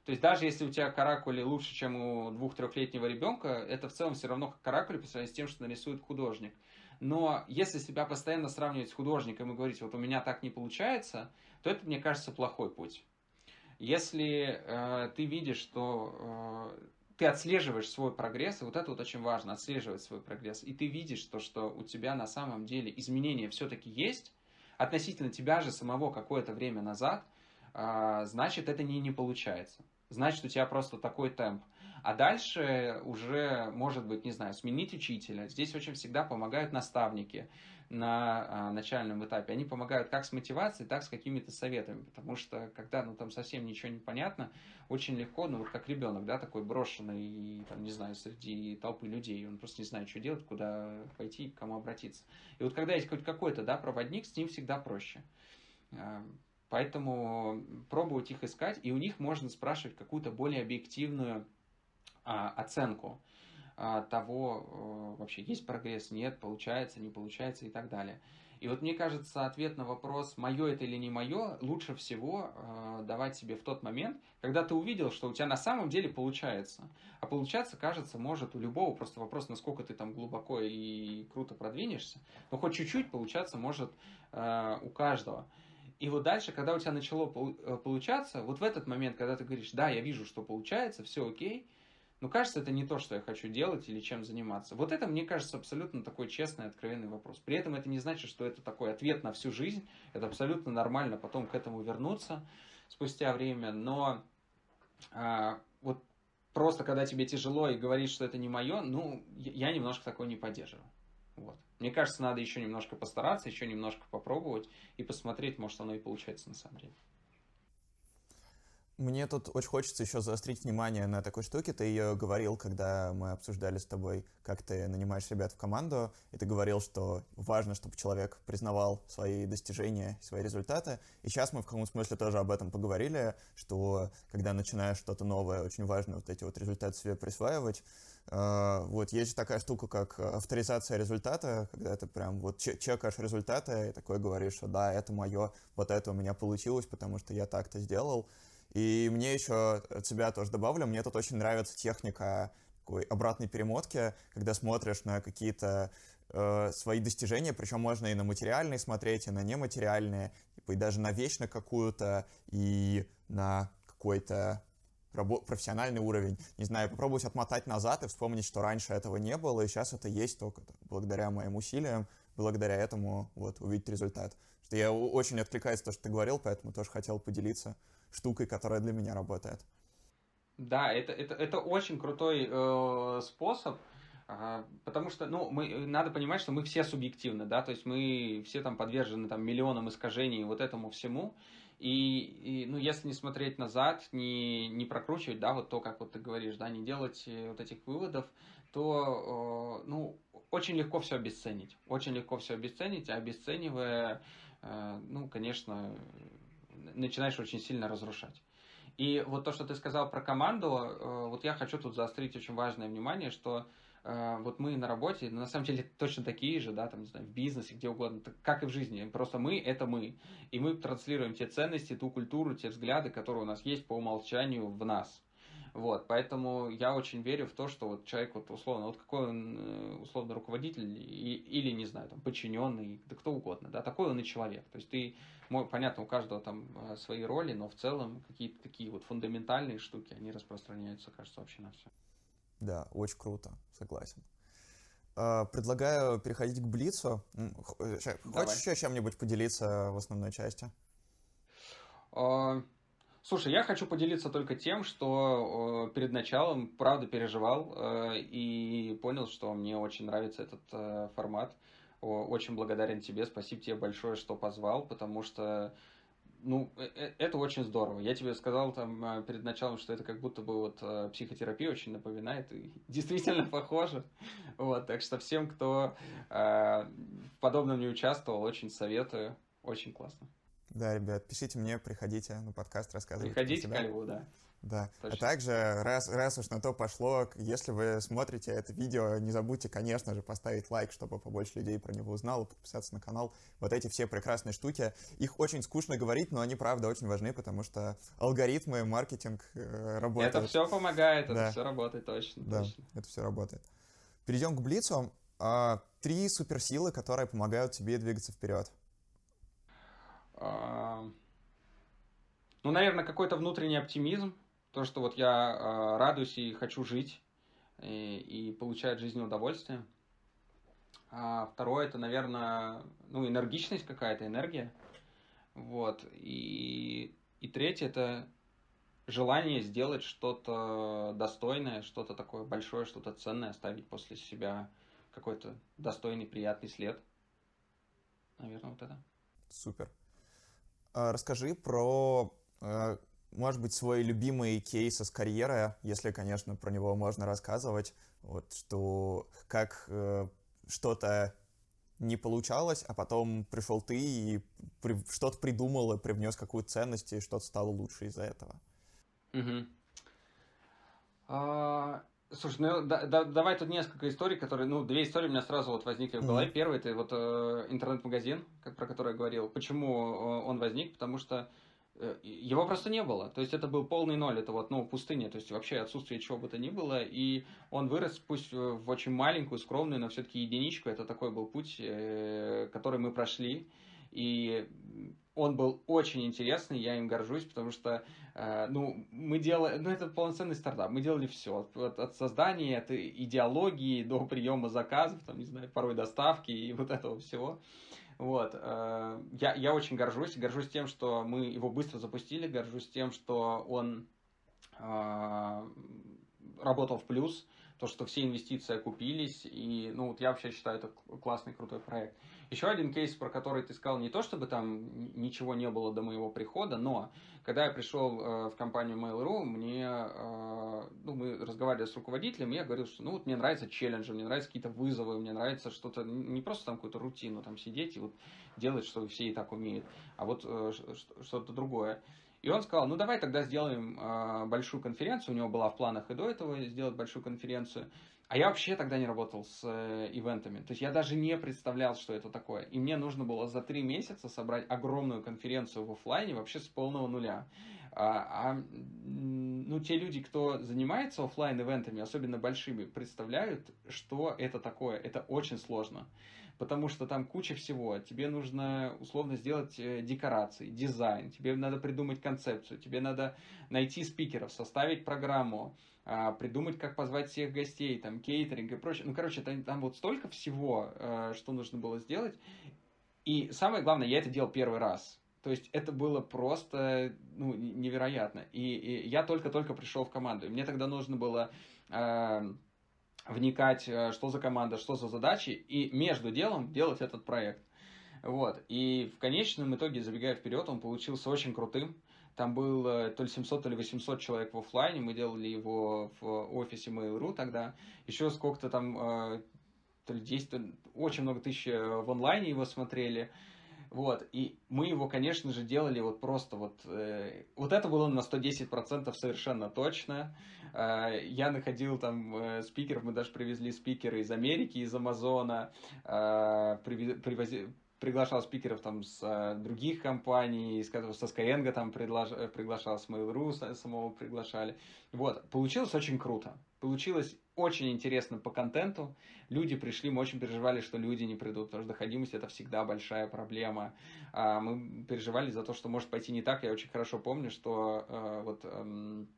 То есть, даже если у тебя каракули лучше, чем у двух-трехлетнего ребенка, это в целом все равно каракули по сравнению с тем, что нарисует художник. Но если себя постоянно сравнивать с художником и говорить, вот у меня так не получается, то это, мне кажется, плохой путь. Если э, ты видишь, что э, ты отслеживаешь свой прогресс, и вот это вот очень важно, отслеживать свой прогресс, и ты видишь то, что у тебя на самом деле изменения все-таки есть, относительно тебя же самого какое-то время назад, э, значит, это не, не получается. Значит, у тебя просто такой темп. А дальше уже, может быть, не знаю, сменить учителя. Здесь очень всегда помогают наставники на а, начальном этапе. Они помогают как с мотивацией, так с какими-то советами. Потому что, когда ну, там совсем ничего не понятно, очень легко, ну вот как ребенок, да, такой брошенный, там, не знаю, среди толпы людей, он просто не знает, что делать, куда пойти, к кому обратиться. И вот когда есть хоть какой-то, да, проводник, с ним всегда проще. А, поэтому пробовать их искать, и у них можно спрашивать какую-то более объективную а, оценку того, э, вообще есть прогресс, нет, получается, не получается и так далее. И вот мне кажется, ответ на вопрос, мое это или не мое, лучше всего э, давать себе в тот момент, когда ты увидел, что у тебя на самом деле получается. А получаться, кажется, может у любого, просто вопрос, насколько ты там глубоко и круто продвинешься, но хоть чуть-чуть получаться может э, у каждого. И вот дальше, когда у тебя начало получаться, вот в этот момент, когда ты говоришь, да, я вижу, что получается, все окей, но кажется, это не то, что я хочу делать или чем заниматься. Вот это, мне кажется, абсолютно такой честный, откровенный вопрос. При этом это не значит, что это такой ответ на всю жизнь. Это абсолютно нормально потом к этому вернуться спустя время. Но а, вот просто когда тебе тяжело и говоришь, что это не мое, ну, я немножко такое не поддерживаю. Вот. Мне кажется, надо еще немножко постараться, еще немножко попробовать и посмотреть, может, оно и получается на самом деле. Мне тут очень хочется еще заострить внимание на такой штуке. Ты ее говорил, когда мы обсуждали с тобой, как ты нанимаешь ребят в команду, и ты говорил, что важно, чтобы человек признавал свои достижения, свои результаты. И сейчас мы в каком смысле тоже об этом поговорили, что когда начинаешь что-то новое, очень важно вот эти вот результаты себе присваивать. Uh, вот есть же такая штука, как авторизация результата, когда ты прям вот чекаешь результаты и такой говоришь, что да, это мое, вот это у меня получилось, потому что я так-то сделал. И мне еще от себя тоже добавлю, мне тут очень нравится техника такой обратной перемотки, когда смотришь на какие-то э, свои достижения, причем можно и на материальные смотреть, и на нематериальные, типа, и даже на вещь на какую-то, и на какой-то профессиональный уровень. Не знаю, попробовать отмотать назад и вспомнить, что раньше этого не было, и сейчас это есть только благодаря моим усилиям, благодаря этому вот увидеть результат. Что я очень откликаюсь то, что ты говорил, поэтому тоже хотел поделиться штукой, которая для меня работает. Да, это, это, это очень крутой э, способ, э, потому что, ну, мы, надо понимать, что мы все субъективны, да, то есть мы все там подвержены там миллионам искажений вот этому всему, и, и ну, если не смотреть назад, не, не прокручивать, да, вот то, как вот ты говоришь, да, не делать э, вот этих выводов, то, э, ну, очень легко все обесценить, очень легко все обесценить, а обесценивая, э, ну, конечно, начинаешь очень сильно разрушать. И вот то, что ты сказал про команду, э, вот я хочу тут заострить очень важное внимание, что э, вот мы на работе, на самом деле точно такие же, да, там, не знаю, в бизнесе, где угодно, как и в жизни. Просто мы – это мы. И мы транслируем те ценности, ту культуру, те взгляды, которые у нас есть по умолчанию в нас. Вот, поэтому я очень верю в то, что вот человек, вот условно, вот какой он э, условно руководитель или, не знаю, там, подчиненный, да кто угодно, да, такой он и человек. То есть ты, понятно, у каждого там э, свои роли, но в целом какие-то такие вот фундаментальные штуки, они распространяются, кажется, вообще на все. Да, очень круто, согласен. А, предлагаю переходить к Блицу. Э, хочешь еще чем-нибудь поделиться в основной части? А, Слушай, я хочу поделиться только тем, что э, перед началом правда переживал э, и понял, что мне очень нравится этот э, формат. Очень благодарен тебе, спасибо тебе большое, что позвал, потому что ну, э, э, это очень здорово. Я тебе сказал там э, перед началом, что это как будто бы вот психотерапия очень напоминает, и действительно похоже. Вот, так что всем, кто э, в подобном не участвовал, очень советую. Очень классно. Да, ребят, пишите мне, приходите на подкаст, рассказывайте. Приходите к Льву, да. Да. А Точно. А также, раз, раз уж на то пошло, если вы смотрите это видео, не забудьте, конечно же, поставить лайк, чтобы побольше людей про него узнало, подписаться на канал. Вот эти все прекрасные штуки. Их очень скучно говорить, но они, правда, очень важны, потому что алгоритмы, маркетинг э, работают. Это все помогает, да. это все работает, точно. Да, точно. это все работает. Перейдем к Блицу. А, три суперсилы, которые помогают тебе двигаться вперед. Ну, наверное, какой-то внутренний оптимизм. То, что вот я э, радуюсь и хочу жить, и, и получать жизни удовольствие. А второе, это, наверное, ну, энергичность какая-то, энергия. Вот. И, и третье, это желание сделать что-то достойное, что-то такое большое, что-то ценное, оставить после себя какой-то достойный, приятный след. Наверное, вот это. Супер. А, расскажи про, э, может быть, свой любимый кейс из карьеры, если, конечно, про него можно рассказывать. Вот что как э, что-то не получалось, а потом пришел ты и что-то придумал и привнес какую-то ценность, и что-то стало лучше из-за этого. Угу. А, слушай, ну да, да, давай тут несколько историй, которые, ну, две истории у меня сразу вот возникли в голове. Mm-hmm. Первый это вот э, интернет-магазин, как про который я говорил. Почему э, он возник? Потому что его просто не было. То есть это был полный ноль, это вот, ну, пустыня, то есть вообще отсутствие чего бы то ни было. И он вырос, пусть в очень маленькую, скромную, но все-таки единичку. Это такой был путь, э, который мы прошли. И он был очень интересный, я им горжусь, потому что, э, ну, мы делали, ну, это полноценный стартап, мы делали все, от, от создания, от идеологии до приема заказов, там, не знаю, порой доставки и вот этого всего. Вот, э, я, я очень горжусь, горжусь тем, что мы его быстро запустили, горжусь тем, что он э, работал в плюс, то, что все инвестиции окупились, и, ну, вот я вообще считаю, это классный, крутой проект. Еще один кейс, про который ты сказал, не то чтобы там ничего не было до моего прихода, но когда я пришел э, в компанию Mail.ru, мне, э, ну, мы разговаривали с руководителем, и я говорил, что, ну, вот мне нравятся челленджи, мне нравятся какие-то вызовы, мне нравится что-то, не просто там какую-то рутину, там сидеть и вот делать, что все и так умеют, а вот э, что-то другое. И он сказал, ну давай тогда сделаем э, большую конференцию. У него была в планах и до этого сделать большую конференцию. А я вообще тогда не работал с э, ивентами. То есть я даже не представлял, что это такое. И мне нужно было за три месяца собрать огромную конференцию в офлайне вообще с полного нуля. А, а ну, те люди, кто занимается офлайн ивентами особенно большими, представляют, что это такое. Это очень сложно. потому что там куча всего. Тебе нужно условно сделать э, декорации, дизайн, тебе надо придумать концепцию, тебе надо найти спикеров, составить программу, придумать, как позвать всех гостей, там, кейтеринг и прочее. Ну, короче, там, там вот столько всего, э, что нужно было сделать. И самое главное, я это делал первый раз. То есть это было просто ну, невероятно. И, и я только-только пришел в команду. И мне тогда нужно было э, вникать, что за команда, что за задачи, и между делом делать этот проект. Вот. И в конечном итоге, забегая вперед, он получился очень крутым. Там было то ли 700, то ли 800 человек в офлайне. Мы делали его в офисе Mail.ru тогда. Еще сколько-то там, э, то ли 10, очень много тысяч э, в онлайне его смотрели. Вот, и мы его, конечно же, делали вот просто вот... Э, вот это было на 110% совершенно точно. Э, я находил там э, спикеров, мы даже привезли спикеры из Америки, из Амазона, э, привози, приглашал спикеров там с э, других компаний, с, со Skyeng там предлож, э, приглашал, с Mail.ru самого приглашали. Вот, получилось очень круто. Получилось очень интересно по контенту. Люди пришли, мы очень переживали, что люди не придут, потому что доходимость это всегда большая проблема. А, мы переживали за то, что может пойти не так. Я очень хорошо помню, что э, вот эм,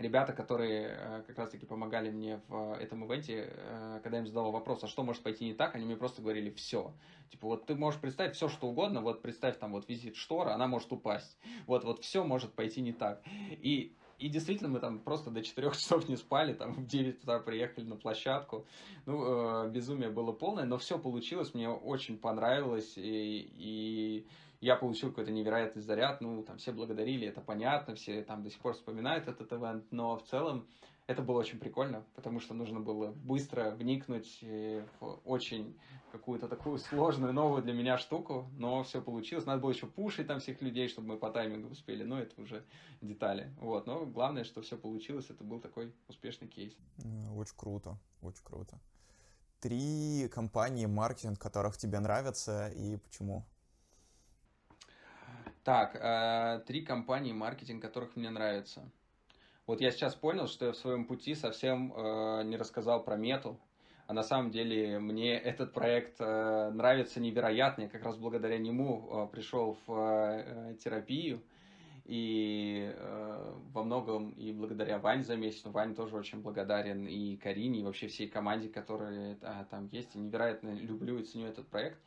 ребята, которые э, как раз-таки помогали мне в этом ивенте, э, когда я им задал вопрос, а что может пойти не так, они мне просто говорили все. Типа, вот ты можешь представить все, что угодно, вот представь там вот визит штора, она может упасть. Вот, вот все может пойти не так. И и действительно, мы там просто до 4 часов не спали, там в 9 утра приехали на площадку. Ну, э, безумие было полное, но все получилось, мне очень понравилось, и, и я получил какой-то невероятный заряд, ну, там все благодарили, это понятно, все там до сих пор вспоминают этот ивент, но в целом это было очень прикольно, потому что нужно было быстро вникнуть э, в очень какую-то такую сложную, новую для меня штуку, но все получилось. Надо было еще пушить там всех людей, чтобы мы по таймингу успели, но это уже детали. Вот, но главное, что все получилось, это был такой успешный кейс. Очень круто, очень круто. Три компании маркетинг, которых тебе нравятся и почему? Так, э, три компании маркетинг, которых мне нравятся. Вот я сейчас понял, что я в своем пути совсем э, не рассказал про мету. А на самом деле мне этот проект э, нравится невероятно. Я как раз благодаря нему пришел в терапию. И э, во многом и благодаря Ване Замесину, Ване тоже очень благодарен, и Карине, и вообще всей команде, которая э, там есть. И невероятно люблю и ценю этот проект.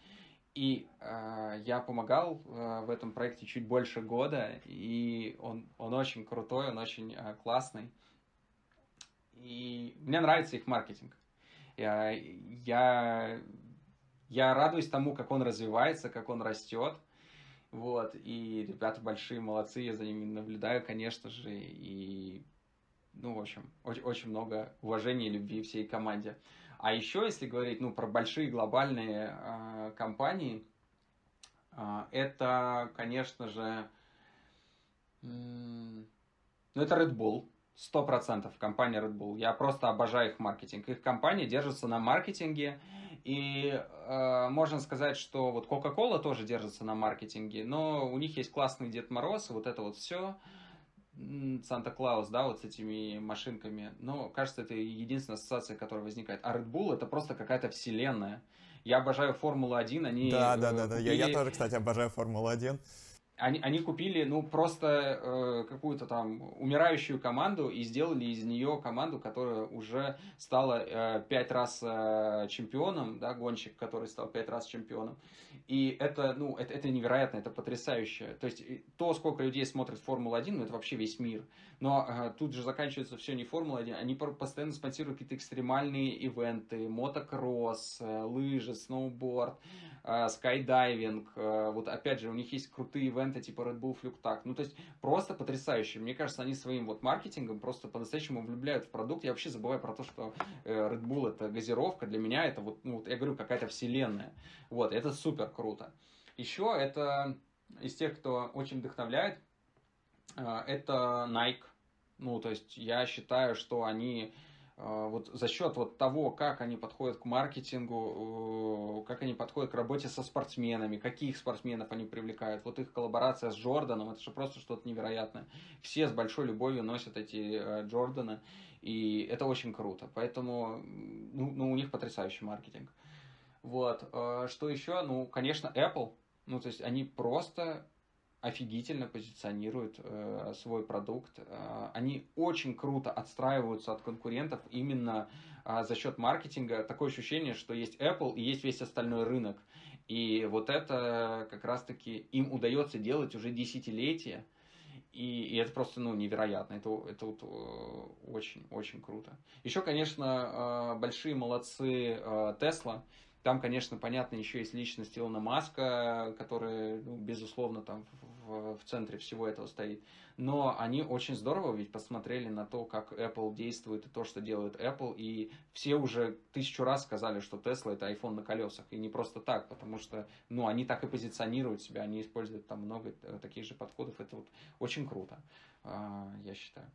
И э, я помогал э, в этом проекте чуть больше года, и он, он очень крутой, он очень э, классный. И мне нравится их маркетинг. Я, я, я радуюсь тому, как он развивается, как он растет. Вот, и ребята большие молодцы, я за ними наблюдаю, конечно же, и, ну, в общем, очень, очень много уважения и любви всей команде. А еще, если говорить ну, про большие глобальные э, компании, э, это, конечно же, э, ну, это Red Bull. Сто процентов компания Red Bull. Я просто обожаю их маркетинг. Их компания держится на маркетинге. И э, можно сказать, что вот Coca-Cola тоже держится на маркетинге, но у них есть классный Дед Мороз, вот это вот все. Санта-Клаус, да, вот с этими машинками. Но, кажется, это единственная ассоциация, которая возникает. А Red Bull это просто какая-то вселенная. Я обожаю Формулу-1, они... Да, да, да, да. Купили... Я, я тоже, кстати, обожаю Формулу-1 они, они купили, ну, просто э, какую-то там умирающую команду и сделали из нее команду, которая уже стала э, пять раз э, чемпионом, да, гонщик, который стал пять раз чемпионом. И это, ну, это, это невероятно, это потрясающе. То есть то, сколько людей смотрит Формулу-1, ну, это вообще весь мир. Но э, тут же заканчивается все не Формула-1, они постоянно спонсируют какие-то экстремальные ивенты, мотокросс, э, лыжи, сноуборд, э, скайдайвинг. Э, вот опять же, у них есть крутые ивенты типа Red Bull Так. Ну, то есть просто потрясающе. Мне кажется, они своим вот маркетингом просто по-настоящему влюбляют в продукт. Я вообще забываю про то, что э, Red Bull это газировка. Для меня это вот, ну, вот я говорю, какая-то вселенная. Вот, это супер круто. Еще это из тех, кто очень вдохновляет, э, это Nike. Ну, то есть я считаю, что они э, вот за счет вот того, как они подходят к маркетингу, э, как они подходят к работе со спортсменами, каких спортсменов они привлекают. Вот их коллаборация с Джорданом, это же просто что-то невероятное. Все с большой любовью носят эти Джорданы, и это очень круто. Поэтому ну, ну, у них потрясающий маркетинг. Вот. Э, что еще? Ну, конечно, Apple. Ну, то есть они просто офигительно позиционируют э, свой продукт. Э, они очень круто отстраиваются от конкурентов именно э, за счет маркетинга. Такое ощущение, что есть Apple и есть весь остальной рынок. И вот это как раз-таки им удается делать уже десятилетия. И, и это просто ну, невероятно. Это, это вот очень-очень круто. Еще, конечно, э, большие молодцы Tesla. Э, там, конечно, понятно, еще есть личность Илона Маска, которая, ну, безусловно, там в, в центре всего этого стоит. Но они очень здорово ведь посмотрели на то, как Apple действует и то, что делает Apple. И все уже тысячу раз сказали, что Tesla это iPhone на колесах. И не просто так, потому что, ну, они так и позиционируют себя, они используют там много таких же подходов. Это вот очень круто, а, я считаю.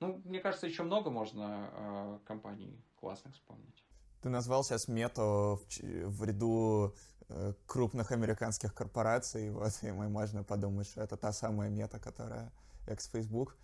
Ну, мне кажется, еще много можно а, компаний классных вспомнить. Ты назвал сейчас мету в, в ряду э, крупных американских корпораций, вот, и мы можно подумать, что это та самая мета, которая экс-фейсбук.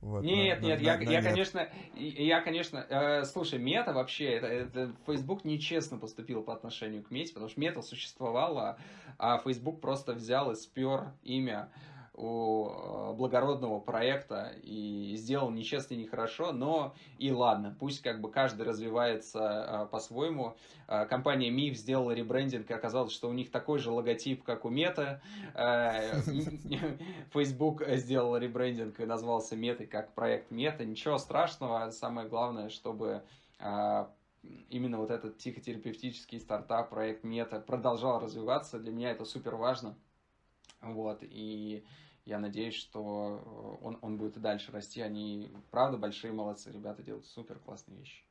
Вот, нет, но, нет, но, я, но я, нет. конечно, я, конечно, э, слушай, Мета вообще, это, это Facebook нечестно поступил по отношению к Мете, потому что Мета существовала, а Facebook просто взял и спер имя у э, благородного проекта и сделал нечестно и нехорошо, но и ладно, пусть как бы каждый развивается э, по-своему. Э, компания MIF сделала ребрендинг, и оказалось, что у них такой же логотип, как у Мета. Facebook сделал ребрендинг и назвался Метой как проект Мета. Ничего страшного, самое главное, чтобы именно вот этот психотерапевтический стартап, проект Мета продолжал развиваться. Для меня это супер важно. Вот, и я надеюсь, что э, он, он будет и дальше расти. Они, правда, большие молодцы. Ребята делают супер классные вещи.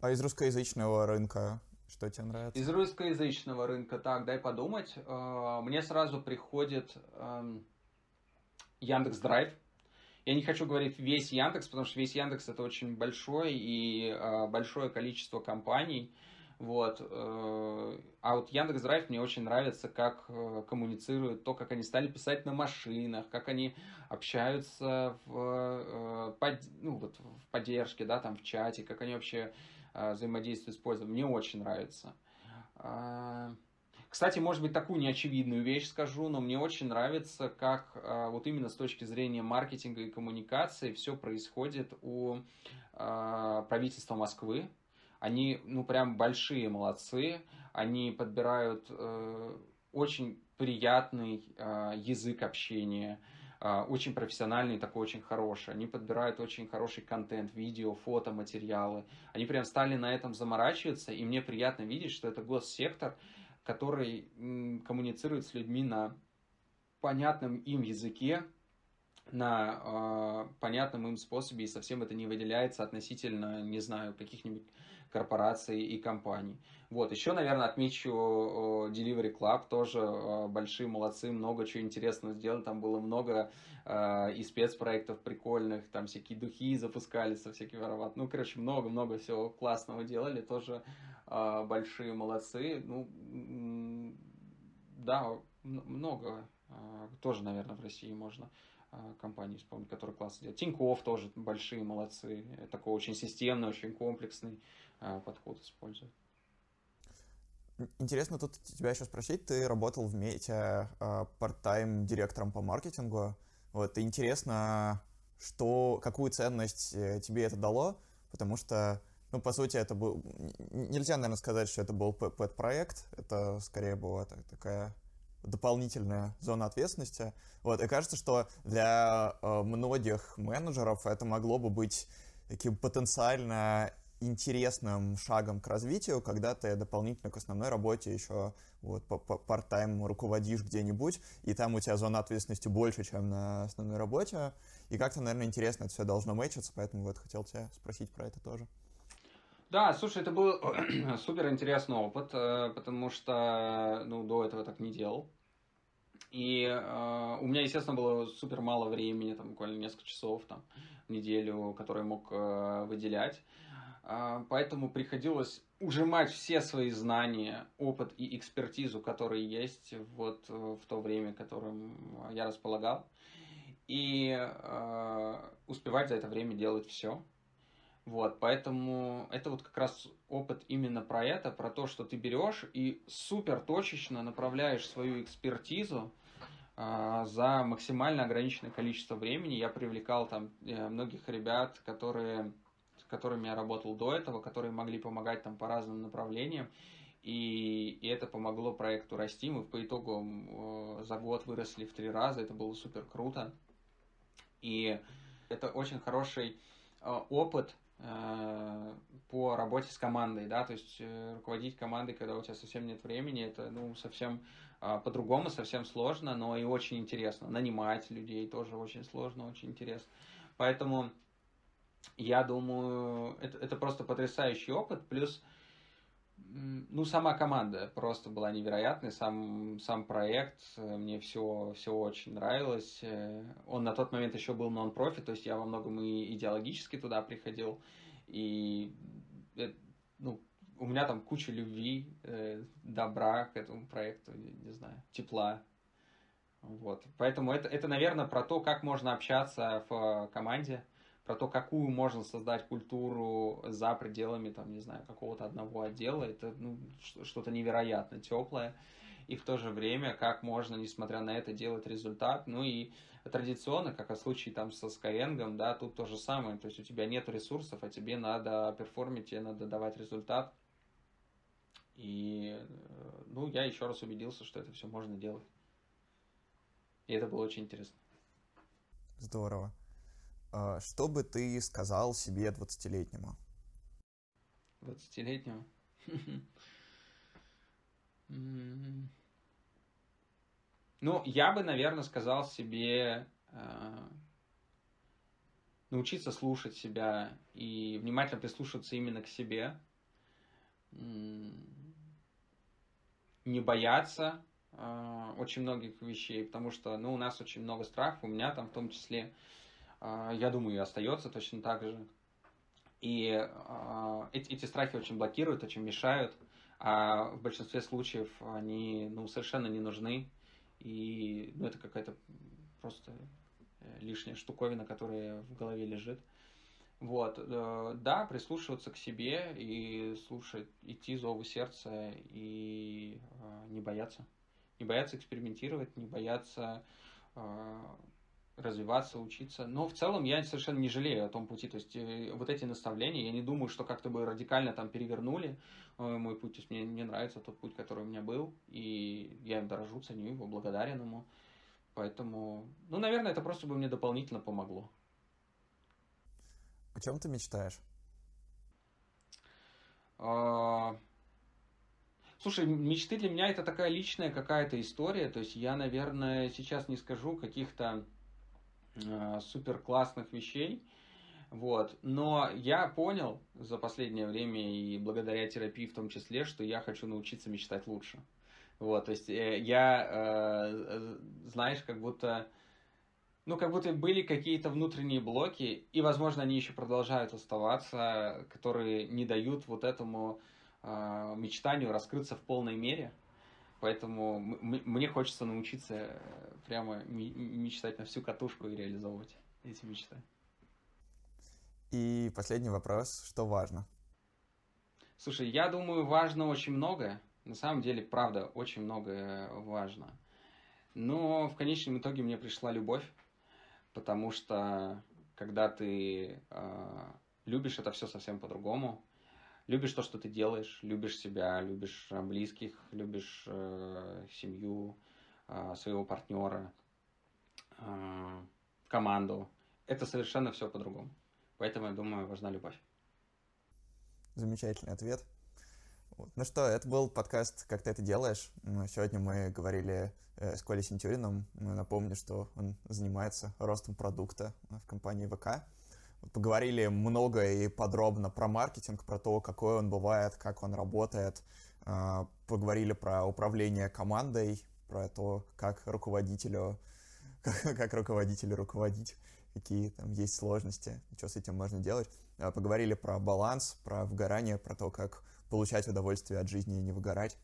А из русскоязычного рынка что тебе нравится? Из русскоязычного рынка, так, дай подумать. Э, мне сразу приходит эм, Яндекс Драйв. Я не хочу говорить весь Яндекс, потому что весь Яндекс это очень большой и э, большое количество компаний. Вот. Э, а вот Яндекс Драйв мне очень нравится, как э, коммуницируют, то, как они стали писать на машинах, как они общаются в, э, ну, вот, в поддержке, да, там в чате, как они вообще взаимодействуют с пользователем. Мне очень нравится. А, кстати, может быть, такую неочевидную вещь скажу, но мне очень нравится, как вот именно с точки зрения маркетинга и коммуникации все происходит у правительства Москвы. Они, ну, прям большие молодцы. Они подбирают э, очень приятный э, язык общения, э, очень профессиональный, такой очень хороший. Они подбирают очень хороший контент, видео, фото, материалы. Они прям стали на этом заморачиваться, и мне приятно видеть, что это госсектор, который м, коммуницирует с людьми на понятном им языке, на э, понятном им способе, и совсем это не выделяется относительно, не знаю, каких-нибудь корпораций и компаний. Вот, еще, наверное, отмечу Delivery Club, тоже большие молодцы, много чего интересного сделали, там было много э, и спецпроектов прикольных, там всякие духи запускали со всякими ароматами, ну, короче, много-много всего классного делали, тоже э, большие молодцы, ну, да, много, э, тоже, наверное, в России можно компании вспомнить, которые классно делают. Тинькофф тоже большие молодцы, такой очень системный, очень комплексный. Э, подход используют. Интересно тут тебя еще спросить, ты работал в Мете э, парт-тайм директором по маркетингу. Вот, интересно, что, какую ценность э, тебе это дало, потому что, ну, по сути, это был... Нельзя, наверное, сказать, что это был пэт-проект, это скорее была такая дополнительная зона ответственности. Вот, и кажется, что для многих менеджеров это могло бы быть таким потенциально интересным шагом к развитию, когда ты дополнительно к основной работе еще вот part-time руководишь где-нибудь, и там у тебя зона ответственности больше, чем на основной работе, и как-то, наверное, интересно это все должно мэчиться, поэтому вот хотел тебя спросить про это тоже. Да, слушай, это был супер интересный опыт, э, потому что, ну, до этого так не делал. И э, у меня, естественно, было супер мало времени, там, буквально несколько часов там, в неделю, которые мог э, выделять. А, поэтому приходилось ужимать все свои знания, опыт и экспертизу, которые есть вот э, в то время, которым я располагал, и э, успевать за это время делать все. Вот, поэтому это вот как раз опыт именно про это, про то, что ты берешь и супер точечно направляешь свою экспертизу э, за максимально ограниченное количество времени. Я привлекал там э, многих ребят, которые, с которыми я работал до этого, которые могли помогать там по разным направлениям. И, и это помогло проекту расти. Мы по итогу э, за год выросли в три раза. Это было супер круто. И это очень хороший э, опыт по работе с командой, да, то есть э, руководить командой, когда у тебя совсем нет времени, это, ну, совсем а, по-другому, совсем сложно, но и очень интересно. Нанимать людей тоже очень сложно, очень интересно. Поэтому я думаю, это, это просто потрясающий опыт, плюс ну, сама команда просто была невероятной, сам, сам проект, э, мне все, все очень нравилось. Э, он на тот момент еще был нон-профит, то есть я во многом и идеологически туда приходил, и э, ну, у меня там куча любви, добра к этому проекту, не знаю, тепла. Вот. Поэтому это, это, наверное, про то, как можно общаться в команде, про то, какую можно создать культуру за пределами, там, не знаю, какого-то одного отдела, это ну, что-то невероятно теплое. И в то же время, как можно, несмотря на это, делать результат. Ну и традиционно, как в случае там со Skyeng, да, тут то же самое. То есть у тебя нет ресурсов, а тебе надо перформить, тебе надо давать результат. И, э, ну, я еще раз убедился, что это все можно делать. И это было очень интересно. Здорово. А, что бы ты сказал себе 20-летнему? 20-летнему? Ну, я бы, наверное, сказал себе э, научиться слушать себя и внимательно прислушиваться именно к себе, не бояться э, очень многих вещей, потому что, ну, у нас очень много страхов, у меня там в том числе а, я думаю, и остается точно так же. И а, эти, эти страхи очень блокируют, очень мешают, а в большинстве случаев они ну, совершенно не нужны. И ну, это какая-то просто э, лишняя штуковина, которая в голове лежит. Вот, э, да, прислушиваться к себе и слушать, идти зову сердца и а, не бояться. Не бояться экспериментировать, не бояться развиваться, учиться. Но в целом я совершенно не жалею о том пути. То есть э, вот эти наставления, я не думаю, что как-то бы радикально там перевернули э, мой путь. То есть мне, мне нравится тот путь, который у меня был, и я им дорожу, ценю его, благодарен ему. Поэтому, ну, наверное, это просто бы мне дополнительно помогло. О чем ты мечтаешь? А... Слушай, мечты для меня это такая личная какая-то история. То есть я, наверное, сейчас не скажу каких-то Э, супер классных вещей. Вот. Но я понял за последнее время и благодаря терапии в том числе, что я хочу научиться мечтать лучше. Вот, то есть э, я, э, знаешь, как будто, ну, как будто были какие-то внутренние блоки, и, возможно, они еще продолжают оставаться, которые не дают вот этому мечтанию раскрыться в полной мере. Поэтому мне хочется научиться э, прямо мечтать на всю катушку и реализовывать эти мечты. И последний вопрос, что важно? Слушай, я думаю, важно очень многое. На самом деле, правда, очень многое важно. Но в конечном итоге мне пришла любовь, потому что когда ты э, любишь это все совсем по-другому, любишь то, что ты делаешь, любишь себя, любишь э, близких, любишь э, семью, э, своего партнера, э, команду. Это совершенно все по-другому. Поэтому, я думаю, важна любовь. Замечательный ответ. Ну что, это был подкаст «Как ты это делаешь?». Сегодня мы говорили э, с Колей Сентюрином. Напомню, что он занимается ростом продукта в компании ВК. Поговорили много и подробно про маркетинг, про то, какой он бывает, как он работает. А, поговорили про управление командой, про то, как руководителю, как, как руководителю руководить, какие там есть сложности, что с этим можно делать. А, поговорили про баланс, про выгорание, про то, как получать удовольствие от жизни и не выгорать.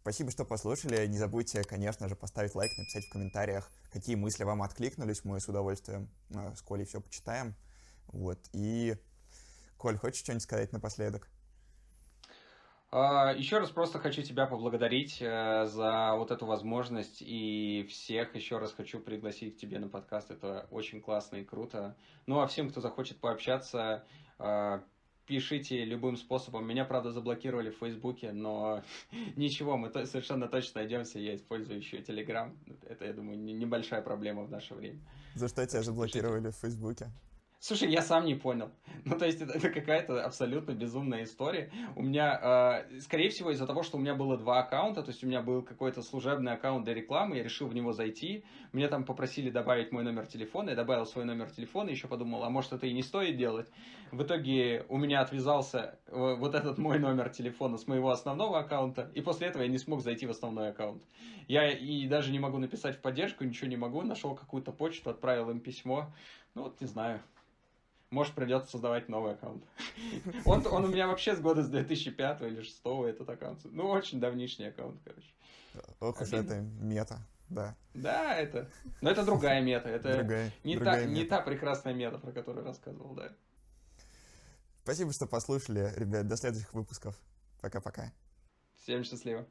Спасибо, что послушали. Не забудьте, конечно же, поставить лайк, написать в комментариях, какие мысли вам откликнулись. Мы с удовольствием э, с Колей все почитаем. Вот, и, Коль, хочешь что-нибудь сказать напоследок? А, еще раз просто хочу тебя поблагодарить э, за вот эту возможность и всех еще раз хочу пригласить к тебе на подкаст. Это очень классно и круто. Ну а всем, кто захочет пообщаться, э, пишите любым способом. Меня, правда, заблокировали в Фейсбуке, но ничего, мы то, совершенно точно найдемся. Я использую еще Телеграм. Это, я думаю, небольшая проблема в наше время. За что тебя заблокировали в Фейсбуке? Слушай, я сам не понял. Ну, то есть, это, это какая-то абсолютно безумная история. У меня, э, скорее всего, из-за того, что у меня было два аккаунта, то есть у меня был какой-то служебный аккаунт для рекламы, я решил в него зайти. Мне там попросили добавить мой номер телефона, я добавил свой номер телефона, еще подумал, а может это и не стоит делать. В итоге у меня отвязался э, вот этот мой номер телефона с моего основного аккаунта, и после этого я не смог зайти в основной аккаунт. Я и даже не могу написать в поддержку, ничего не могу, нашел какую-то почту, отправил им письмо. Ну вот, не знаю. Может, придется создавать новый аккаунт. Он, он у меня вообще с года с 2005 или 2006 этот аккаунт. Ну, очень давнишний аккаунт, короче. Ох уж это мета, да. Да, это... Но это другая мета. Это другая, не, другая та, мета. не та прекрасная мета, про которую рассказывал, да. Спасибо, что послушали, ребят. До следующих выпусков. Пока-пока. Всем счастливо.